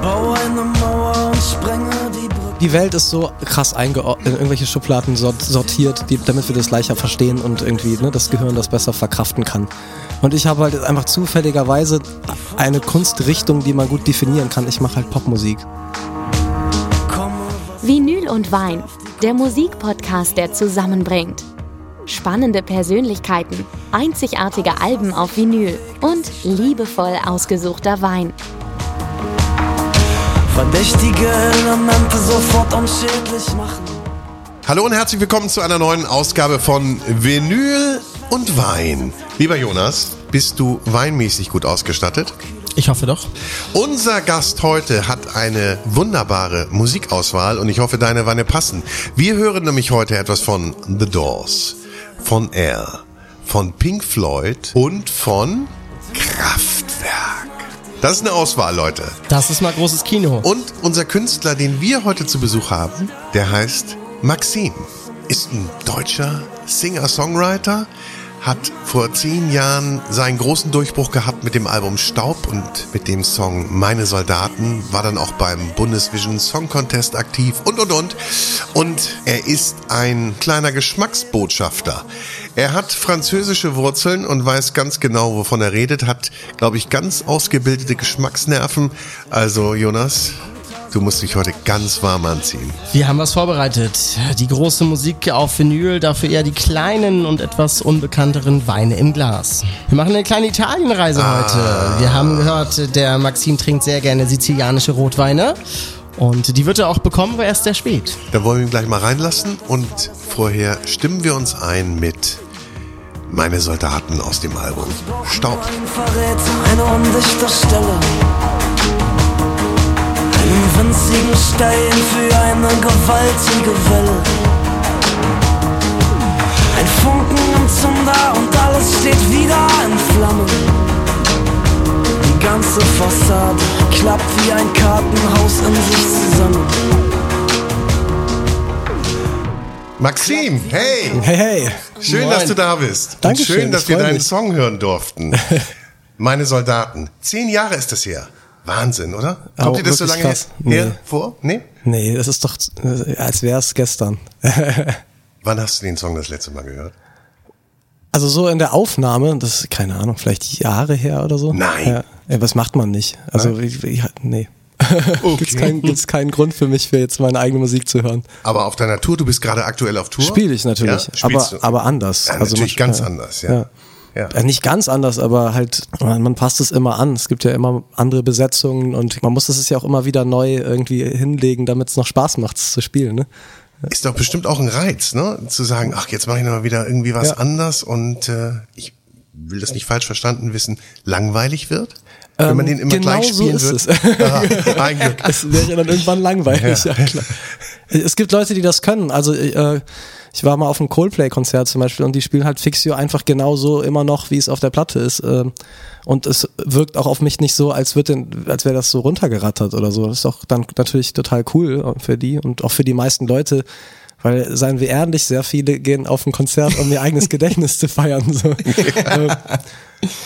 baue eine Mauer und sprenge die Brücke. Die Welt ist so krass eingeordnet, in irgendwelche Schubladen sort- sortiert, die, damit wir das leichter verstehen und irgendwie ne, das Gehirn das besser verkraften kann. Und ich habe halt einfach zufälligerweise eine Kunstrichtung, die man gut definieren kann. Ich mache halt Popmusik. Vinyl und Wein, der Musikpodcast, der zusammenbringt. Spannende Persönlichkeiten, einzigartige Alben auf Vinyl und liebevoll ausgesuchter Wein. Verdächtige Elemente sofort unschädlich machen. Hallo und herzlich willkommen zu einer neuen Ausgabe von Vinyl und Wein. Lieber Jonas, bist du weinmäßig gut ausgestattet? Ich hoffe doch. Unser Gast heute hat eine wunderbare Musikauswahl und ich hoffe, deine Weine passen. Wir hören nämlich heute etwas von The Doors, von Air, von Pink Floyd und von Kraftwerk. Das ist eine Auswahl, Leute. Das ist mal großes Kino. Und unser Künstler, den wir heute zu Besuch haben, der heißt Maxim. Ist ein deutscher Singer-Songwriter, hat vor zehn Jahren seinen großen Durchbruch gehabt mit dem Album Staub und mit dem Song Meine Soldaten, war dann auch beim Bundesvision Song Contest aktiv und und und. Und er ist ein kleiner Geschmacksbotschafter. Er hat französische Wurzeln und weiß ganz genau, wovon er redet, hat, glaube ich, ganz ausgebildete Geschmacksnerven. Also Jonas, du musst dich heute ganz warm anziehen. Wir haben was vorbereitet. Die große Musik auf Vinyl, dafür eher die kleinen und etwas unbekannteren Weine im Glas. Wir machen eine kleine Italienreise heute. Wir haben gehört, der Maxim trinkt sehr gerne sizilianische Rotweine. Und die wird er auch bekommen, aber erst sehr spät. Da wollen wir ihn gleich mal reinlassen und vorher stimmen wir uns ein mit Meine Soldaten aus dem Album Staub. Ein Verräter, eine undichte Stelle. Winzigen Stein für eine gewaltige Welle. Ein Funken im Zunder und alles steht wieder in Flammen. Die ganze Fassade klappt wie ein Kartenhaus in sich zusammen. Maxim, hey! Hey, hey. Schön, Moin. dass du da bist. Dankeschön, und schön, dass wir deinen mich. Song hören durften. Meine Soldaten. Zehn Jahre ist das her. Wahnsinn, oder? Kommt Oh, dir das so lange krass. her Nee. vor? Nee? Nee, das ist doch, als wäre es gestern. Wann hast du den Song das letzte Mal gehört? Also so in der Aufnahme, das ist, keine Ahnung, vielleicht Jahre her oder so. Nein. Ja, was macht man nicht? Also, ich, ich, nee. Gibt's keinen, gibt's keinen Grund für mich, für jetzt meine eigene Musik zu hören. Aber auf deiner Tour, du bist gerade aktuell auf Tour? Spiele ich natürlich, Ja? aber, aber anders. Ja, also natürlich man- ganz ja. anders, ja. Ja. Ja, nicht ganz anders, aber halt, man, man passt es immer an. Es gibt ja immer andere Besetzungen und man muss es ja auch immer wieder neu irgendwie hinlegen, damit es noch Spaß macht, es zu spielen. Ne? Ist doch bestimmt auch ein Reiz, ne? Zu sagen, ach, jetzt mache ich noch mal wieder irgendwie was Ja. anders und äh, ich will das nicht falsch verstanden wissen, langweilig wird? Wenn man den immer genau gleich so spielen ist wird. es. Aha, ein Glück. Es wäre dann irgendwann langweilig, ja. klar. Es gibt Leute, die das können. Also äh, ich war mal auf einem Coldplay-Konzert zum Beispiel und die spielen halt Fixio einfach genauso immer noch, wie es auf der Platte ist. Ähm, Und es wirkt auch auf mich nicht so, als, wird als wäre das so runtergerattert oder so. Das ist auch dann natürlich total cool für die und auch für die meisten Leute. Weil, seien wir ehrlich, sehr viele gehen auf ein Konzert, um ihr eigenes Gedächtnis zu feiern. So. Ähm,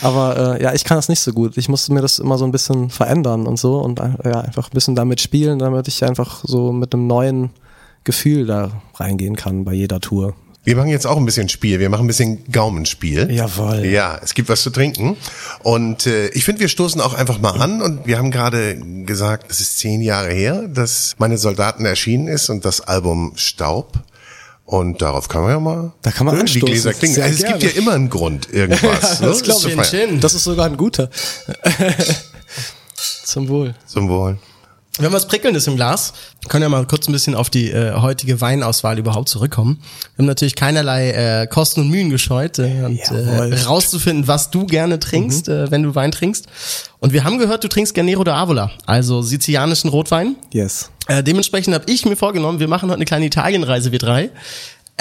aber äh, ja, ich kann das nicht so gut. Ich musste mir das immer so ein bisschen verändern und so und ein- ja, einfach ein bisschen damit spielen, damit ich einfach so mit einem neuen Gefühl da reingehen kann bei jeder Tour. Wir machen jetzt auch ein bisschen Spiel. Wir machen ein bisschen Gaumenspiel. Jawohl. Ja, es gibt was zu trinken. Und äh, ich finde, wir stoßen auch einfach mal an. Und wir haben gerade gesagt, es ist zehn Jahre her, dass meine Soldaten erschienen ist und das Album Staub. Und darauf kann man ja mal Da kann man hören, anstoßen. Gläser klingen. Sehr Also es gibt gerne. ja immer einen Grund, irgendwas. ne? das glaub zu ich. Das ist sogar ein guter. Zum Wohl. Zum Wohl. Wir haben was Prickelndes im Glas. Wir können ja mal kurz ein bisschen auf die äh, heutige Weinauswahl überhaupt zurückkommen. Wir haben natürlich keinerlei äh, Kosten und Mühen gescheut, äh, und, äh, rauszufinden, was du gerne trinkst, äh, wenn du Wein trinkst. Und wir haben gehört, du trinkst Gernero de Avola, also sizilianischen Rotwein. Yes. Äh, dementsprechend habe ich mir vorgenommen, wir machen heute eine kleine Italienreise, wir drei.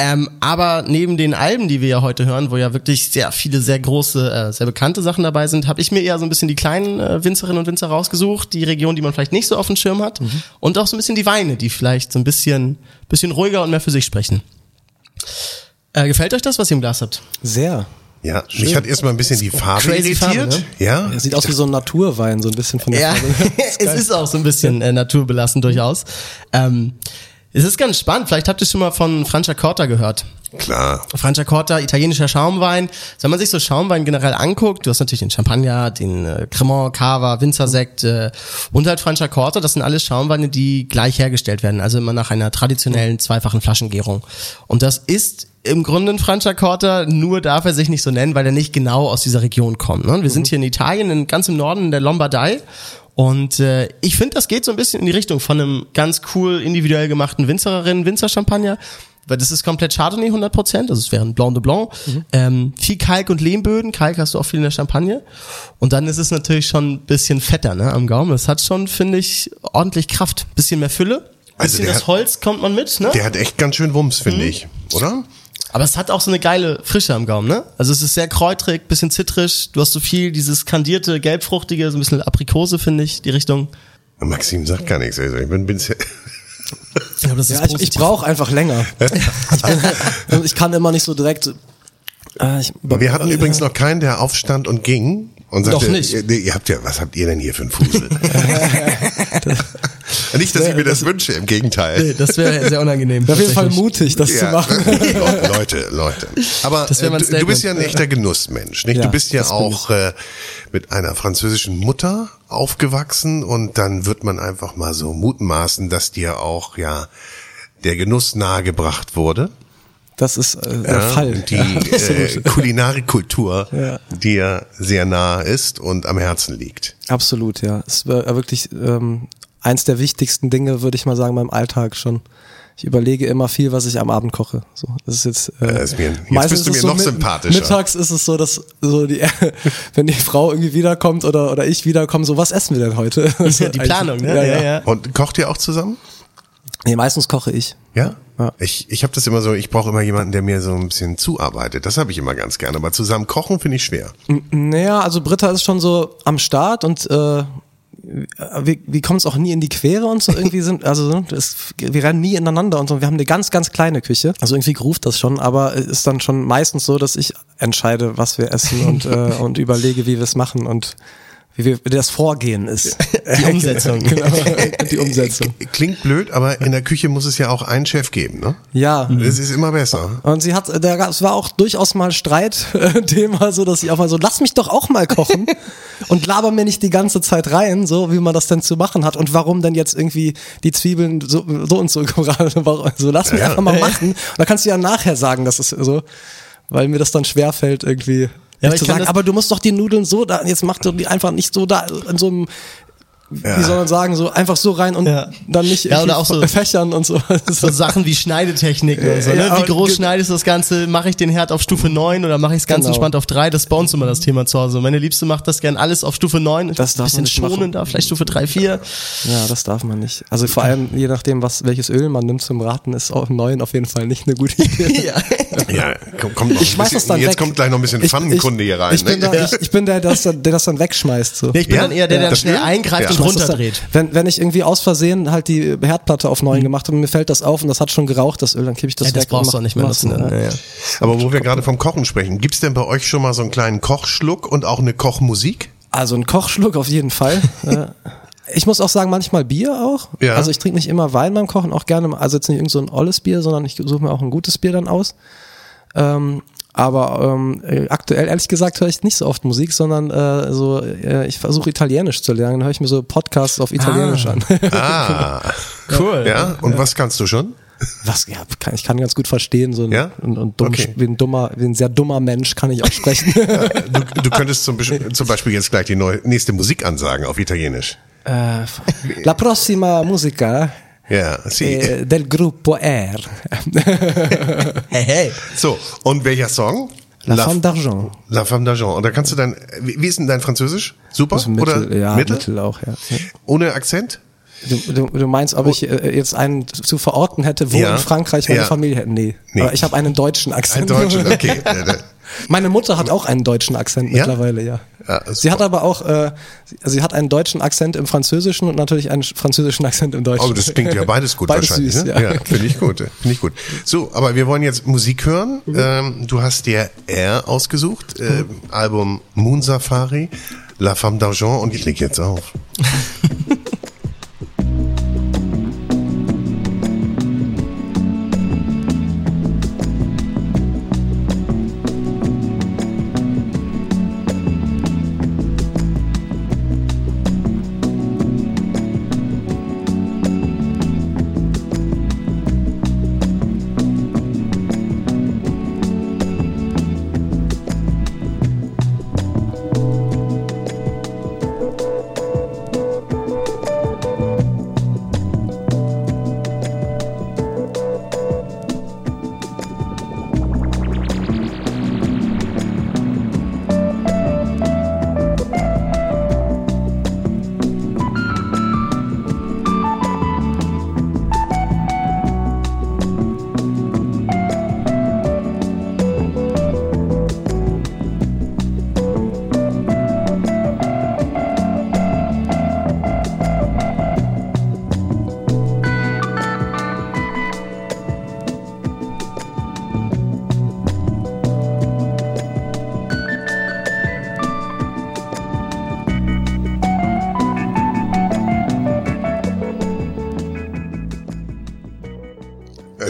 Ähm, aber neben den Alben, die wir ja heute hören, wo ja wirklich sehr viele, sehr große, äh, sehr bekannte Sachen dabei sind, habe ich mir eher so ein bisschen die kleinen äh, Winzerinnen und Winzer rausgesucht, die Region, die man vielleicht nicht so auf dem Schirm hat. Und auch so ein bisschen die Weine, die vielleicht so ein bisschen, bisschen ruhiger und mehr für sich sprechen. Äh, gefällt euch das, was ihr im Glas habt? Sehr. Ja, mich hat erstmal ein bisschen die Farbe Crazy irritiert. Farbe, ne? Ja, Er sieht aus wie so ein Naturwein, so ein bisschen von der Ja, Farbe. es ist auch so ein bisschen äh, naturbelassen durchaus. Ähm, es ist ganz spannend. Vielleicht habt ihr schon mal von Franciacorta gehört. klar. Franciacorta, italienischer Schaumwein. Wenn man sich so Schaumwein generell anguckt, du hast natürlich den Champagner, den äh, Cremant, Cava, Winzersekt äh, und halt Franciacorta. Das sind alles Schaumweine, die gleich hergestellt werden. Also immer nach einer traditionellen zweifachen Flaschengärung. Und das ist im Grunde ein Franciacorta, nur darf er sich nicht so nennen, weil er nicht genau aus dieser Region kommt. Ne? Wir sind hier in Italien, in, ganz im Norden in der Lombardei. Und äh, ich finde, das geht so ein bisschen in die Richtung von einem ganz cool individuell gemachten Winzerinnen, Winzer-Champagner. Weil das ist komplett Chardonnay 100%, also es wäre ein Blanc de Blanc. Ähm, viel Kalk und Lehmböden, Kalk hast du auch viel in der Champagne. Und dann ist es natürlich schon ein bisschen fetter ne, am Gaumen. Das hat schon, finde ich, ordentlich Kraft. Bisschen mehr Fülle. Also Bisschen das hat- Holz kommt man mit, ne? Der hat echt ganz schön Wumms, finde Mhm. ich, oder? Aber es hat auch so eine geile Frische am Gaumen, ne? Also es ist sehr kräutrig, bisschen zitrisch. Du hast so viel dieses kandierte, gelbfruchtige, so ein bisschen Aprikose, finde ich, die Richtung. Maxim sagt gar nichts. Also ich bin, bin Ich glaube, das Ja, ich, ich brauche einfach länger. ich, bin, ich kann immer nicht so direkt. Äh, ich, Wir hatten übrigens noch keinen, der aufstand und ging und sagte, Doch nicht. Ihr, ihr habt ja, was habt ihr denn hier für einen Fusel? Nicht, dass ich mir das wünsche, im Gegenteil. Nee, das wäre sehr unangenehm. auf jeden Fall mutig, das zu machen. Leute, Leute. Aber äh, du, du bist ja ein echter Genussmensch, nicht? Ja, du bist ja auch äh, mit einer französischen Mutter aufgewachsen und dann wird man einfach mal so mutmaßen, dass dir auch ja der Genuss nahegebracht wurde. Das ist äh, der Ja, Fall. Die Ja, äh, absolut. Kulinarikkultur, Ja. die ja sehr nahe ist und am Herzen liegt. Absolut, ja. Es war wirklich ähm, eins der wichtigsten Dinge, würde ich mal sagen, beim Alltag schon. Ich überlege immer viel, was ich am Abend koche. So, das ist jetzt. Äh, Ja, ist mir- jetzt meistens bist du ist mir noch sympathischer. Mittags ist es so, dass so die, wenn die Frau irgendwie wiederkommt oder oder ich wiederkomme, so was essen wir denn heute? So Ja, die Planung, ne? Ja, ja. Und kocht ihr auch zusammen? Nee, meistens koche ich. Ja? Ja. Ich, ich habe das immer so, ich brauche immer jemanden, der mir so ein bisschen zuarbeitet. Das habe ich immer ganz gerne. Aber zusammen kochen finde ich schwer. Naja, also Britta ist schon so am Start und äh, wir, wir kommen es auch nie in die Quere und so irgendwie sind, also ne, das, wir rennen nie ineinander und so. Wir haben eine ganz, ganz kleine Küche. Also irgendwie ruft das schon, aber es ist dann schon meistens so, dass ich entscheide, was wir essen und, äh, und überlege, wie wir es machen und wie, wir, wie das Vorgehen ist. Die Umsetzung. genau, die Umsetzung. Klingt blöd, aber in der Küche muss es ja auch einen Chef geben, ne? Ja, Das ist immer besser. Und sie hat, da gab- es war auch durchaus mal Streitthema, so dass sie auch mal so, lass mich doch auch mal kochen und laber mir nicht die ganze Zeit rein, so wie man das denn zu machen hat und warum denn jetzt irgendwie die Zwiebeln so, so und so gerade, warum- so lass mich Ja. einfach mal machen. Und da kannst du ja nachher sagen, dass es so, weil mir das dann schwerfällt irgendwie. Ja, aber zu sagen, aber du musst doch die Nudeln so da, jetzt mach doch die einfach nicht so da in so einem wie soll man sagen, so einfach so rein und Ja. dann nicht Ja, oder auch so- fächern und so. So Sachen wie Schneidetechniken und so, ne? Ja, Wie groß schneidest du das Ganze? Mache ich den Herd auf Stufe 9 oder mache ich es ganz Genau. entspannt auf 3? Das ist bei uns immer das Thema zu Hause. Meine Liebste macht das gern alles auf Stufe 9. Das darf bisschen man nicht machen. schonender, vielleicht Stufe 3, 4. Ja, das darf man nicht. Also vor allem, je nachdem, was, welches Öl man nimmt zum Braten, ist auch neun auf jeden Fall nicht eine gute Idee. ja. Ja, komm, noch Ich schmeiß bisschen, das dann Jetzt weg. kommt gleich noch ein bisschen Pfannenkunde hier rein. Ich bin, ne? da, ich, ich bin der, der das dann, der das dann wegschmeißt. So. Nee, ich bin Ja? dann eher der, der schnell Öl? eingreift Ja. Und runterdreht. Wenn, wenn ich irgendwie aus Versehen halt die Herdplatte auf neun gemacht habe und mir fällt das auf und das hat schon geraucht, das Öl, dann kippe ich das Ja, weg. das brauchst und du auch nicht mehr nutzen. ne? Ja, ja. Aber wo wir gerade vom Kochen sprechen, gibt's denn bei euch schon mal so einen kleinen Kochschluck und auch eine Kochmusik? Also ein Kochschluck auf jeden Fall. Ich muss auch sagen, manchmal Bier auch. Ja. Also ich trinke nicht immer Wein beim Kochen, auch gerne, also jetzt nicht irgend so ein olles Bier, sondern ich suche mir auch ein gutes Bier dann aus. Ähm, aber ähm, äh, aktuell, ehrlich gesagt, höre ich nicht so oft Musik, sondern äh, so, äh, ich versuche Italienisch zu lernen, dann höre ich mir so Podcasts auf Italienisch an. Ah, Cool. ja. Und was kannst du schon? Was, ja, kann, ich kann ganz gut verstehen, so ein, Ja? und, und dumm, Okay. wie ein dummer, wie ein sehr dummer Mensch kann ich auch sprechen. Du, du könntest zum, Beispiel- zum Beispiel jetzt gleich die neue, nächste Musik ansagen auf Italienisch. äh, la prossima musica Ja, sie. eh, del gruppo R. Hey, hey. So, und welcher Song? La Femme d'Argent. La Femme d'Argent. Und da kannst du dann, wie, ist denn dein Französisch? Super? Mittel, Oder ja, Mittel? Mittel? auch, ja. Ohne Akzent? Du, du, du meinst, ob ich äh, jetzt einen zu verorten hätte, wo Ja. in Frankreich meine Ja. Familie hätte? Nee. Nee. Aber ich habe einen deutschen Akzent. Deutschen, okay. Meine Mutter hat auch einen deutschen Akzent Ja? mittlerweile, ja. Ja, sie hat aber auch, äh, sie- hat einen deutschen Akzent im Französischen und natürlich einen französischen Akzent im Deutschen. Oh, das klingt ja beides gut beides wahrscheinlich. Süß, ne? ja. ja finde ich gut. Finde ich gut. So, aber wir wollen jetzt Musik hören. Mhm. Ähm, du hast dir R ausgesucht, äh, Album Moon Safari, La Femme d'Argent und ich leg jetzt auf.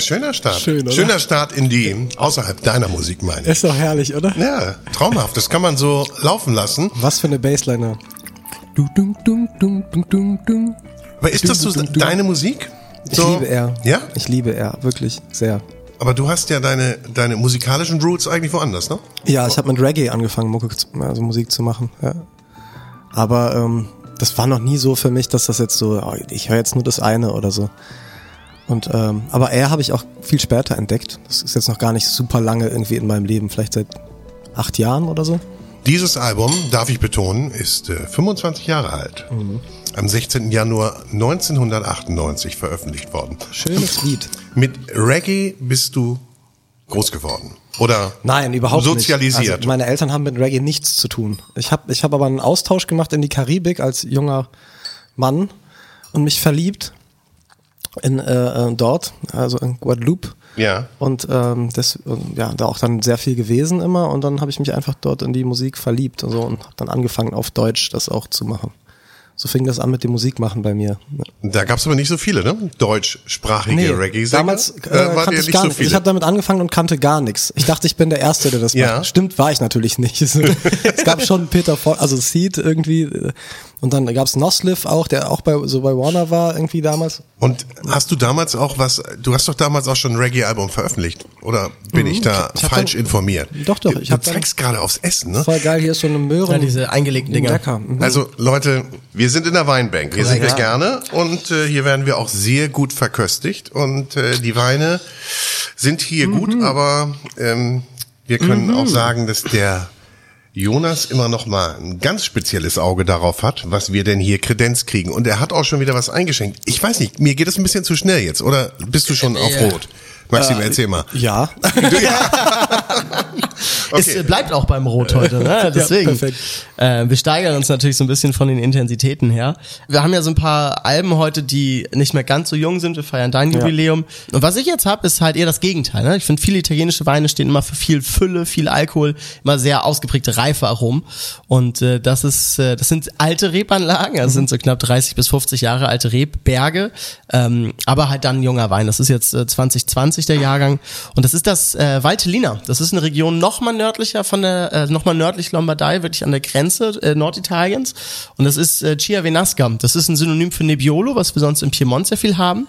Schöner Start. Schön, oder? Schöner Start in die, außerhalb deiner Musik, meine ich. Ist doch herrlich, oder? Ja, traumhaft. Das kann man so laufen lassen. Was für eine Bassliner. Du, dung, dung, dung, dung, dung, dung. Aber ist das so deine Musik? Ich So, liebe er. Ja? Ich liebe er, wirklich sehr. Aber du hast ja deine, deine musikalischen Roots eigentlich woanders, ne? Ja, ich habe mit Reggae angefangen, also Musik zu machen. Ja. Aber ähm, das war noch nie so für mich, dass das jetzt so, oh, ich höre jetzt nur das eine oder so. Und ähm, aber er habe ich auch viel später entdeckt. Das ist jetzt noch gar nicht super lange irgendwie in meinem Leben, vielleicht seit acht Jahren oder so. Dieses Album, darf ich betonen, ist äh, 25 Jahre alt. Mhm. Am 16. Januar 1998 veröffentlicht worden. Schönes Lied. Mit Reggae bist du groß geworden. Oder Nein, überhaupt sozialisiert. nicht. Also meine Eltern haben mit Reggae nichts zu tun. Ich habe ich hab aber einen Austausch gemacht in die Karibik als junger Mann und mich verliebt in äh, äh, dort, also in Guadeloupe. Ja. Und ähm, das, ja, da auch dann sehr viel gewesen immer und dann habe ich mich einfach dort in die Musik verliebt und so und habe dann angefangen auf Deutsch das auch zu machen. So fing das an mit dem Musikmachen bei mir. Da gab es aber nicht so viele, ne? Deutschsprachige Reggae-Sänger. damals äh, äh, waren kannte ja ich nicht gar so viele. Ich habe damit angefangen und kannte gar nichts. Ich dachte, ich bin der Erste, der das Ja. macht. Stimmt, war ich natürlich nicht. es gab schon Peter, Fo also Seed irgendwie äh, und dann gab's Nosliff auch, der auch bei so bei Warner war irgendwie damals. Und hast du damals auch was, du hast doch damals auch schon ein Reggae-Album veröffentlicht, oder bin ich da Mhm. ich falsch dann- informiert? Doch, doch, Du, ich du zeigst gerade aufs Essen, ne? Voll geil, hier ist so eine Möhre. Ja, diese eingelegten Dinger. Lecker. Mhm. Also Leute, wir sind in der Weinbank. Hier sind wir Ja. gerne und äh, hier werden wir auch sehr gut verköstigt und äh, die Weine sind hier Mhm. gut, aber ähm, wir können auch sagen, dass der Jonas immer noch mal ein ganz spezielles Auge darauf hat, was wir denn hier Kredenz kriegen. Und er hat auch schon wieder was eingeschenkt. Ich weiß nicht, mir geht es ein bisschen zu schnell jetzt, oder bist du schon auf Ja. Maxim, erzähl mal. Ja. Es äh, bleibt auch beim Rot heute, ne? Deswegen. perfekt. Äh, wir steigern uns natürlich so ein bisschen von den Intensitäten her. Wir haben ja so ein paar Alben heute, die nicht mehr ganz so jung sind. Wir feiern dein Ja. Jubiläum. Und was ich jetzt habe, ist halt eher das Gegenteil. Ne? Ich finde, viele italienische Weine stehen immer für viel Fülle, viel Alkohol, immer sehr ausgeprägte Reife-Aromen. Und äh, das ist, äh, das sind alte Rebanlagen, also sind so knapp 30 bis 50 Jahre alte Rebberge, ähm, aber halt dann ein junger Wein. Das ist jetzt äh, 2020 der Jahrgang und das ist das äh, Valtellina. Das ist eine Region noch mal nördlicher von der, äh, noch mal nördlich Lombardei, wirklich an der Grenze äh, Norditaliens und das ist äh, Chiavenasca. Das ist ein Synonym für Nebbiolo, was wir sonst im Piemont sehr viel haben.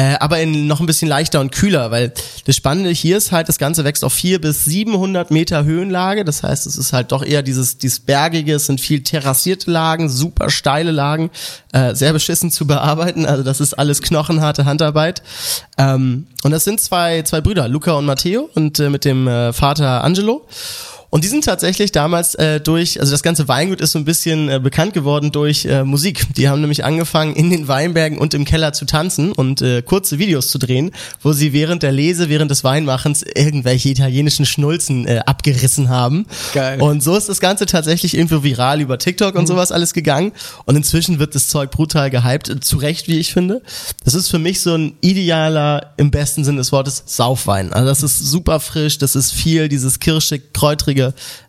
Äh, aber in noch ein bisschen leichter und kühler, weil das Spannende hier ist halt, das Ganze wächst auf vier bis 700 Meter Höhenlage. Das heißt, es ist halt doch eher dieses, dieses bergige, es sind viel terrassierte Lagen, super steile Lagen, äh, sehr beschissen zu bearbeiten. Also das ist alles knochenharte Handarbeit. Ähm, und das sind zwei, zwei Brüder, Luca und Matteo und äh, mit dem äh, Vater Angelo. Und die sind tatsächlich damals äh, durch, also das ganze Weingut ist so ein bisschen äh, bekannt geworden durch äh, Musik. Die haben nämlich angefangen, in den Weinbergen und im Keller zu tanzen und äh, kurze Videos zu drehen, wo sie während der Lese, während des Weinmachens irgendwelche italienischen Schnulzen äh, abgerissen haben. Geil. Und so ist das Ganze tatsächlich irgendwo viral über TikTok und sowas alles gegangen. Und inzwischen wird das Zeug brutal gehypt, äh, zu Recht, wie ich finde. Das ist für mich so ein idealer, im besten Sinne des Wortes, Saufwein. Also das ist super frisch, das ist viel, dieses kirschig, kräutrige,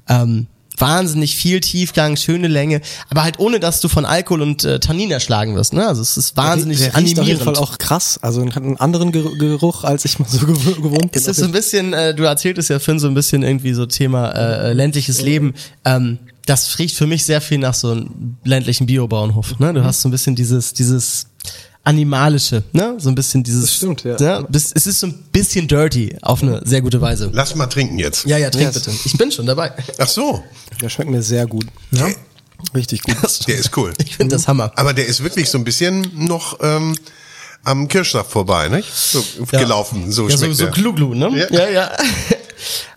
ähm, wahnsinnig viel Tiefgang, schöne Länge, aber halt ohne, dass du von Alkohol und äh, Tannin erschlagen wirst. Ne? Also es ist wahnsinnig der riecht auf jeden animierend. Fall auch krass. Also hat einen anderen Ger- Geruch, als ich mal so gew gewohnt bin. Es ist so ein bisschen, äh, du erzähltest ja Finn so ein bisschen irgendwie so Thema äh, ländliches Leben. Ähm, das riecht für mich sehr viel nach so einem ländlichen Biobauernhof. Ne? Mhm. Du hast so ein bisschen dieses, dieses animalische, ne? So ein bisschen dieses. Das stimmt, ja. Ne? Es ist so ein bisschen dirty auf eine sehr gute Weise. Lass mal trinken jetzt. Ja, ja, trink Ja. bitte. Ich bin schon dabei. Ach so, der schmeckt mir sehr gut. Ja. Richtig gut. der ist cool. Ich finde das Hammer. Aber der ist wirklich so ein bisschen noch ähm, am Kirschsaft vorbei, nicht? So gelaufen, so ja, so, schmeckt so. Glu-Glu, ne? Ja. Ja, ja.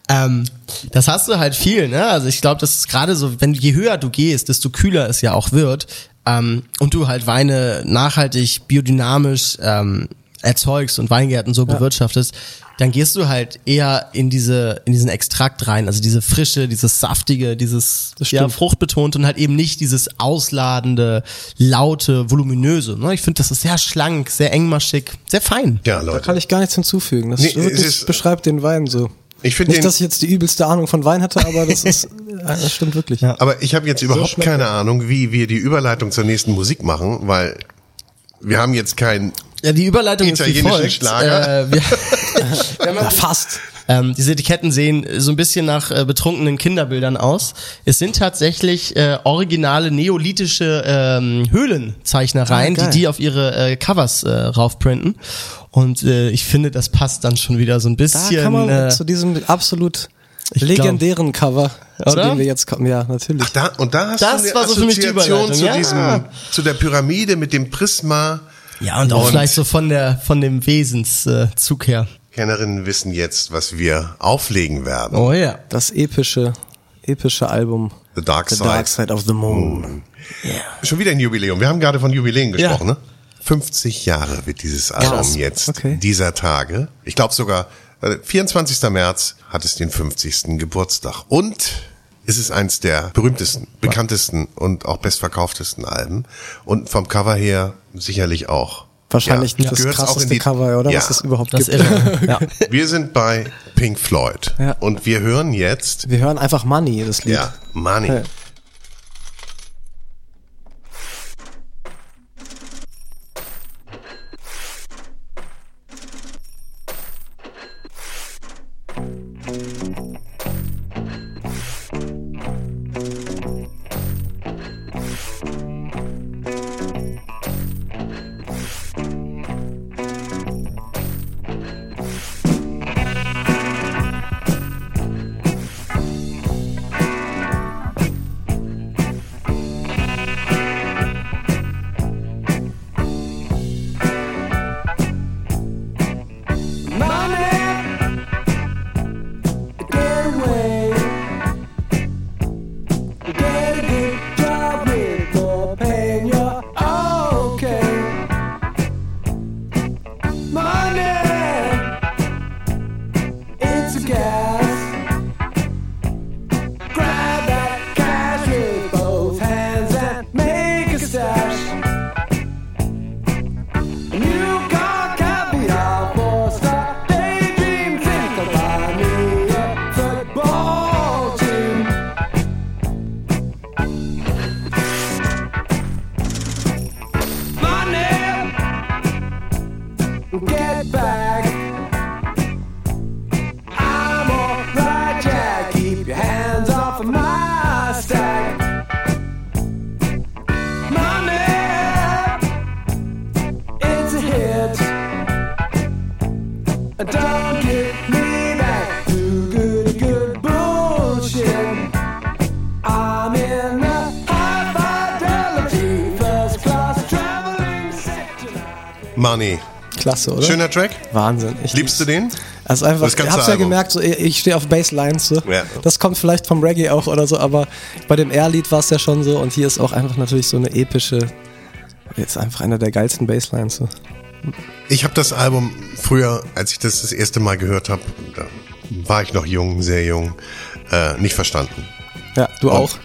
ähm, das hast du halt viel, ne? Also ich glaube, das ist gerade so, wenn je höher du gehst, desto kühler es ja auch wird. Ähm, und du halt Weine nachhaltig, biodynamisch ähm, erzeugst und Weingärten so bewirtschaftest, dann gehst du halt eher in diese in diesen Extrakt rein, also diese frische, dieses saftige, dieses ja, stimmt. fruchtbetont und halt eben nicht dieses ausladende, laute, voluminöse. Ne? Ich finde, das ist sehr schlank, sehr engmaschig, sehr fein. Ja, Da Leute. kann ich gar nichts hinzufügen. Das Nee, ist wirklich, ist- beschreibt den Wein so. Ich finde Nicht, dass ich jetzt die übelste Ahnung von Wein hatte, aber das ist, äh, das stimmt wirklich. Ja. Aber ich habe jetzt überhaupt schmeckt keine Ahnung, wie wir die Überleitung zur nächsten Musik machen, weil wir haben jetzt kein Ja, die Überleitung ist wie folgt. Schlager. Äh, wir, wir haben Ja, fast. Ähm, diese Etiketten sehen so ein bisschen nach äh, betrunkenen Kinderbildern aus. Es sind tatsächlich äh, originale neolithische ähm, Höhlenzeichnereien, Ah, die die auf ihre äh, Covers äh, raufprinten. Und äh, ich finde, das passt dann schon wieder so ein Da bisschen. kann man äh, zu diesem absolut ich legendären Cover, zu Oder? dem wir jetzt kommen. Ja, natürlich. Ach, da, und da hast Das du eine war so für mich die zu ja. diesem, zu der Pyramide mit dem Prisma. ja, und auch vielleicht so von der von dem Wesenszug äh, her. Kennerinnen wissen jetzt, was wir auflegen werden. Oh ja. Das epische, epische Album The Dark The Side. Dark Side of the Moon. Schon wieder ein Jubiläum. Wir haben gerade von Jubiläen gesprochen, Ja. ne? 50 Jahre wird dieses Album Krass. jetzt, Okay. dieser Tage. Ich glaube sogar, äh, 24. März hat es den 50. Geburtstag. Und es ist eins der berühmtesten, bekanntesten und auch bestverkauftesten Alben. Und vom Cover her sicherlich auch. Wahrscheinlich Ja. das auch in krasseste die- Cover, oder? Ja. Was es überhaupt Das gibt. Ja. Wir sind bei Pink Floyd. Ja. Und wir hören jetzt, Wir hören einfach Money, das Lied. ja, Money. Ja. Money. Klasse, oder? Schöner Track. Wahnsinn. Ich Liebst du den? Also einfach, Das ich hab's ja Album. gemerkt, so, ich stehe auf Basslines, so. Ja. Das kommt vielleicht vom Reggae auch oder so, aber bei dem Air-Lied war es ja schon so und hier ist auch einfach natürlich so eine epische, jetzt einfach einer der geilsten Basslines. So. Ich habe das Album früher, als ich das das erste Mal gehört habe, da war ich noch jung, sehr jung, äh, nicht verstanden. Ja, du auch.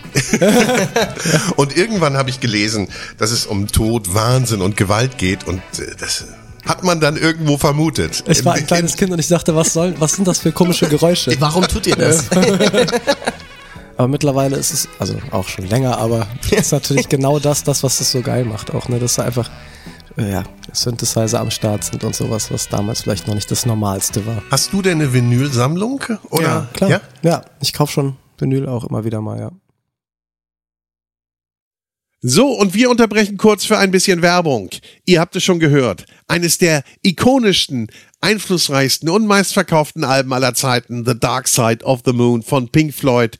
Und irgendwann habe ich gelesen, dass es um Tod, Wahnsinn und Gewalt geht und äh, das hat man dann irgendwo vermutet. Ich war ein In- kleines Kind und ich dachte, was soll, was sind das für komische Geräusche? Warum tut ihr das? Aber mittlerweile ist es, also auch schon länger, aber ist natürlich genau das, das, was es so geil macht auch, ne? Dass da einfach, äh, ja, Synthesizer am Start sind und sowas, was damals vielleicht noch nicht das Normalste war. Hast du denn eine Vinylsammlung? Oder? Ja, klar. Ja? Ja, ich kaufe schon Vinyl auch immer wieder mal, ja. So, und wir unterbrechen kurz für ein bisschen Werbung. Ihr habt es schon gehört. Eines der ikonischsten, einflussreichsten und meistverkauften Alben aller Zeiten, The Dark Side of the Moon von Pink Floyd,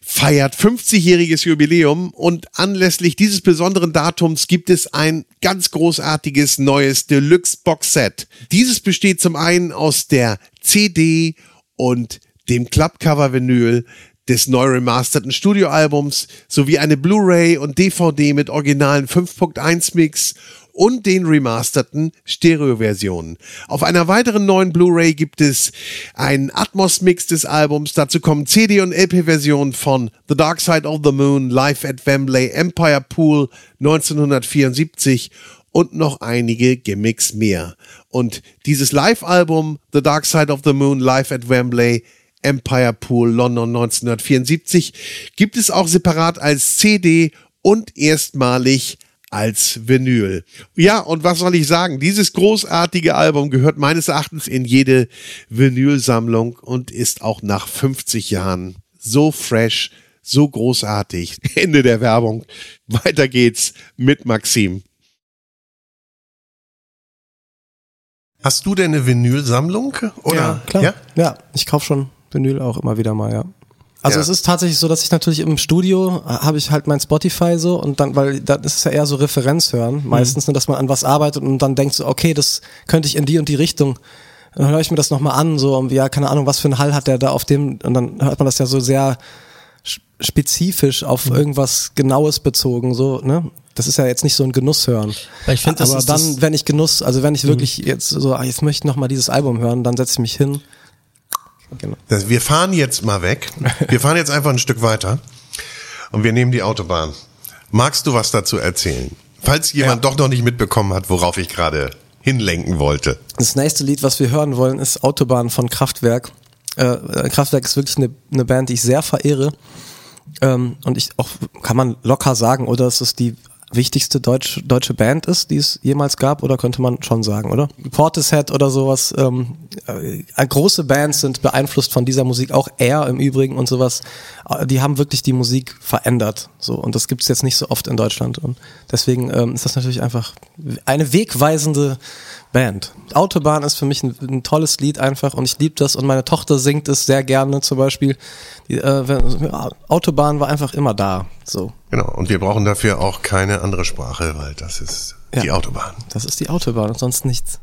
feiert 50-jähriges Jubiläum und anlässlich dieses besonderen Datums gibt es ein ganz großartiges neues Deluxe-Box-Set. Dieses besteht zum einen aus der CD und dem Clubcover-Vinyl des neu remasterten Studioalbums sowie eine Blu-ray und DVD mit originalen 5.1 Mix und den remasterten Stereo-Versionen. Auf einer weiteren neuen Blu-ray gibt es einen Atmos-Mix des Albums. Dazu kommen CD- und LP-Versionen von The Dark Side of the Moon, Live at Wembley, Empire Pool 1974 und noch einige Gimmicks mehr. Und dieses Live-Album The Dark Side of the Moon, Live at Wembley, Empire Pool London 1974 gibt es auch separat als CD und erstmalig als Vinyl. Ja, und was soll ich sagen? Dieses großartige Album gehört meines Erachtens in jede Vinylsammlung und ist auch nach 50 Jahren so fresh, so großartig. Ende der Werbung. Weiter geht's mit Maxim. Hast du denn eine Vinylsammlung? Oder? Ja, klar. Ja? Ja, ich kaufe schon Vinyl auch immer wieder mal, ja. Also Ja. es ist tatsächlich so, dass ich natürlich im Studio äh, habe ich halt mein Spotify so und dann, weil dann ist es ja eher so Referenz hören, meistens, ne, dass man an was arbeitet und dann denkt so, okay, das könnte ich in die und die Richtung. Dann höre ich mir das nochmal an, so, und ja, keine Ahnung, was für einen Hall hat der da auf dem, und dann hört man das ja so sehr sch- spezifisch auf irgendwas Genaues bezogen, so, ne? Das ist ja jetzt nicht so ein Genuss hören. Weil ich finde, das Aber ist dann, wenn ich Genuss, also wenn ich wirklich jetzt so, ah, jetzt möchte ich noch mal dieses Album hören, dann setze ich mich hin. Genau. Das, wir fahren jetzt mal weg. Wir fahren jetzt einfach ein Stück weiter und wir nehmen die Autobahn. Magst du was dazu erzählen? Falls jemand doch noch nicht mitbekommen hat, worauf ich gerade hinlenken wollte. Das nächste Lied, was wir hören wollen, ist Autobahn von Kraftwerk. Äh, äh, Kraftwerk ist wirklich eine, eine Band, die ich sehr verehre. Ähm, und ich auch, kann man locker sagen, oder es die wichtigste Deutsch, deutsche Band ist, die es jemals gab, oder könnte man schon sagen, oder? Portishead oder sowas. Ähm, äh, große Bands sind beeinflusst von dieser Musik, auch Air im Übrigen und sowas. Äh, Die haben wirklich die Musik verändert. So, und das gibt's jetzt nicht so oft in Deutschland. Und deswegen ähm, ist das natürlich einfach eine wegweisende Band. Autobahn ist für mich ein, ein tolles Lied einfach und ich liebe das und meine Tochter singt es sehr gerne zum Beispiel. Die, äh, wenn, Autobahn war einfach immer da. So, Genau. Und wir brauchen dafür auch keine andere Sprache, weil das ist Ja. die Autobahn. das ist die Autobahn und sonst nichts.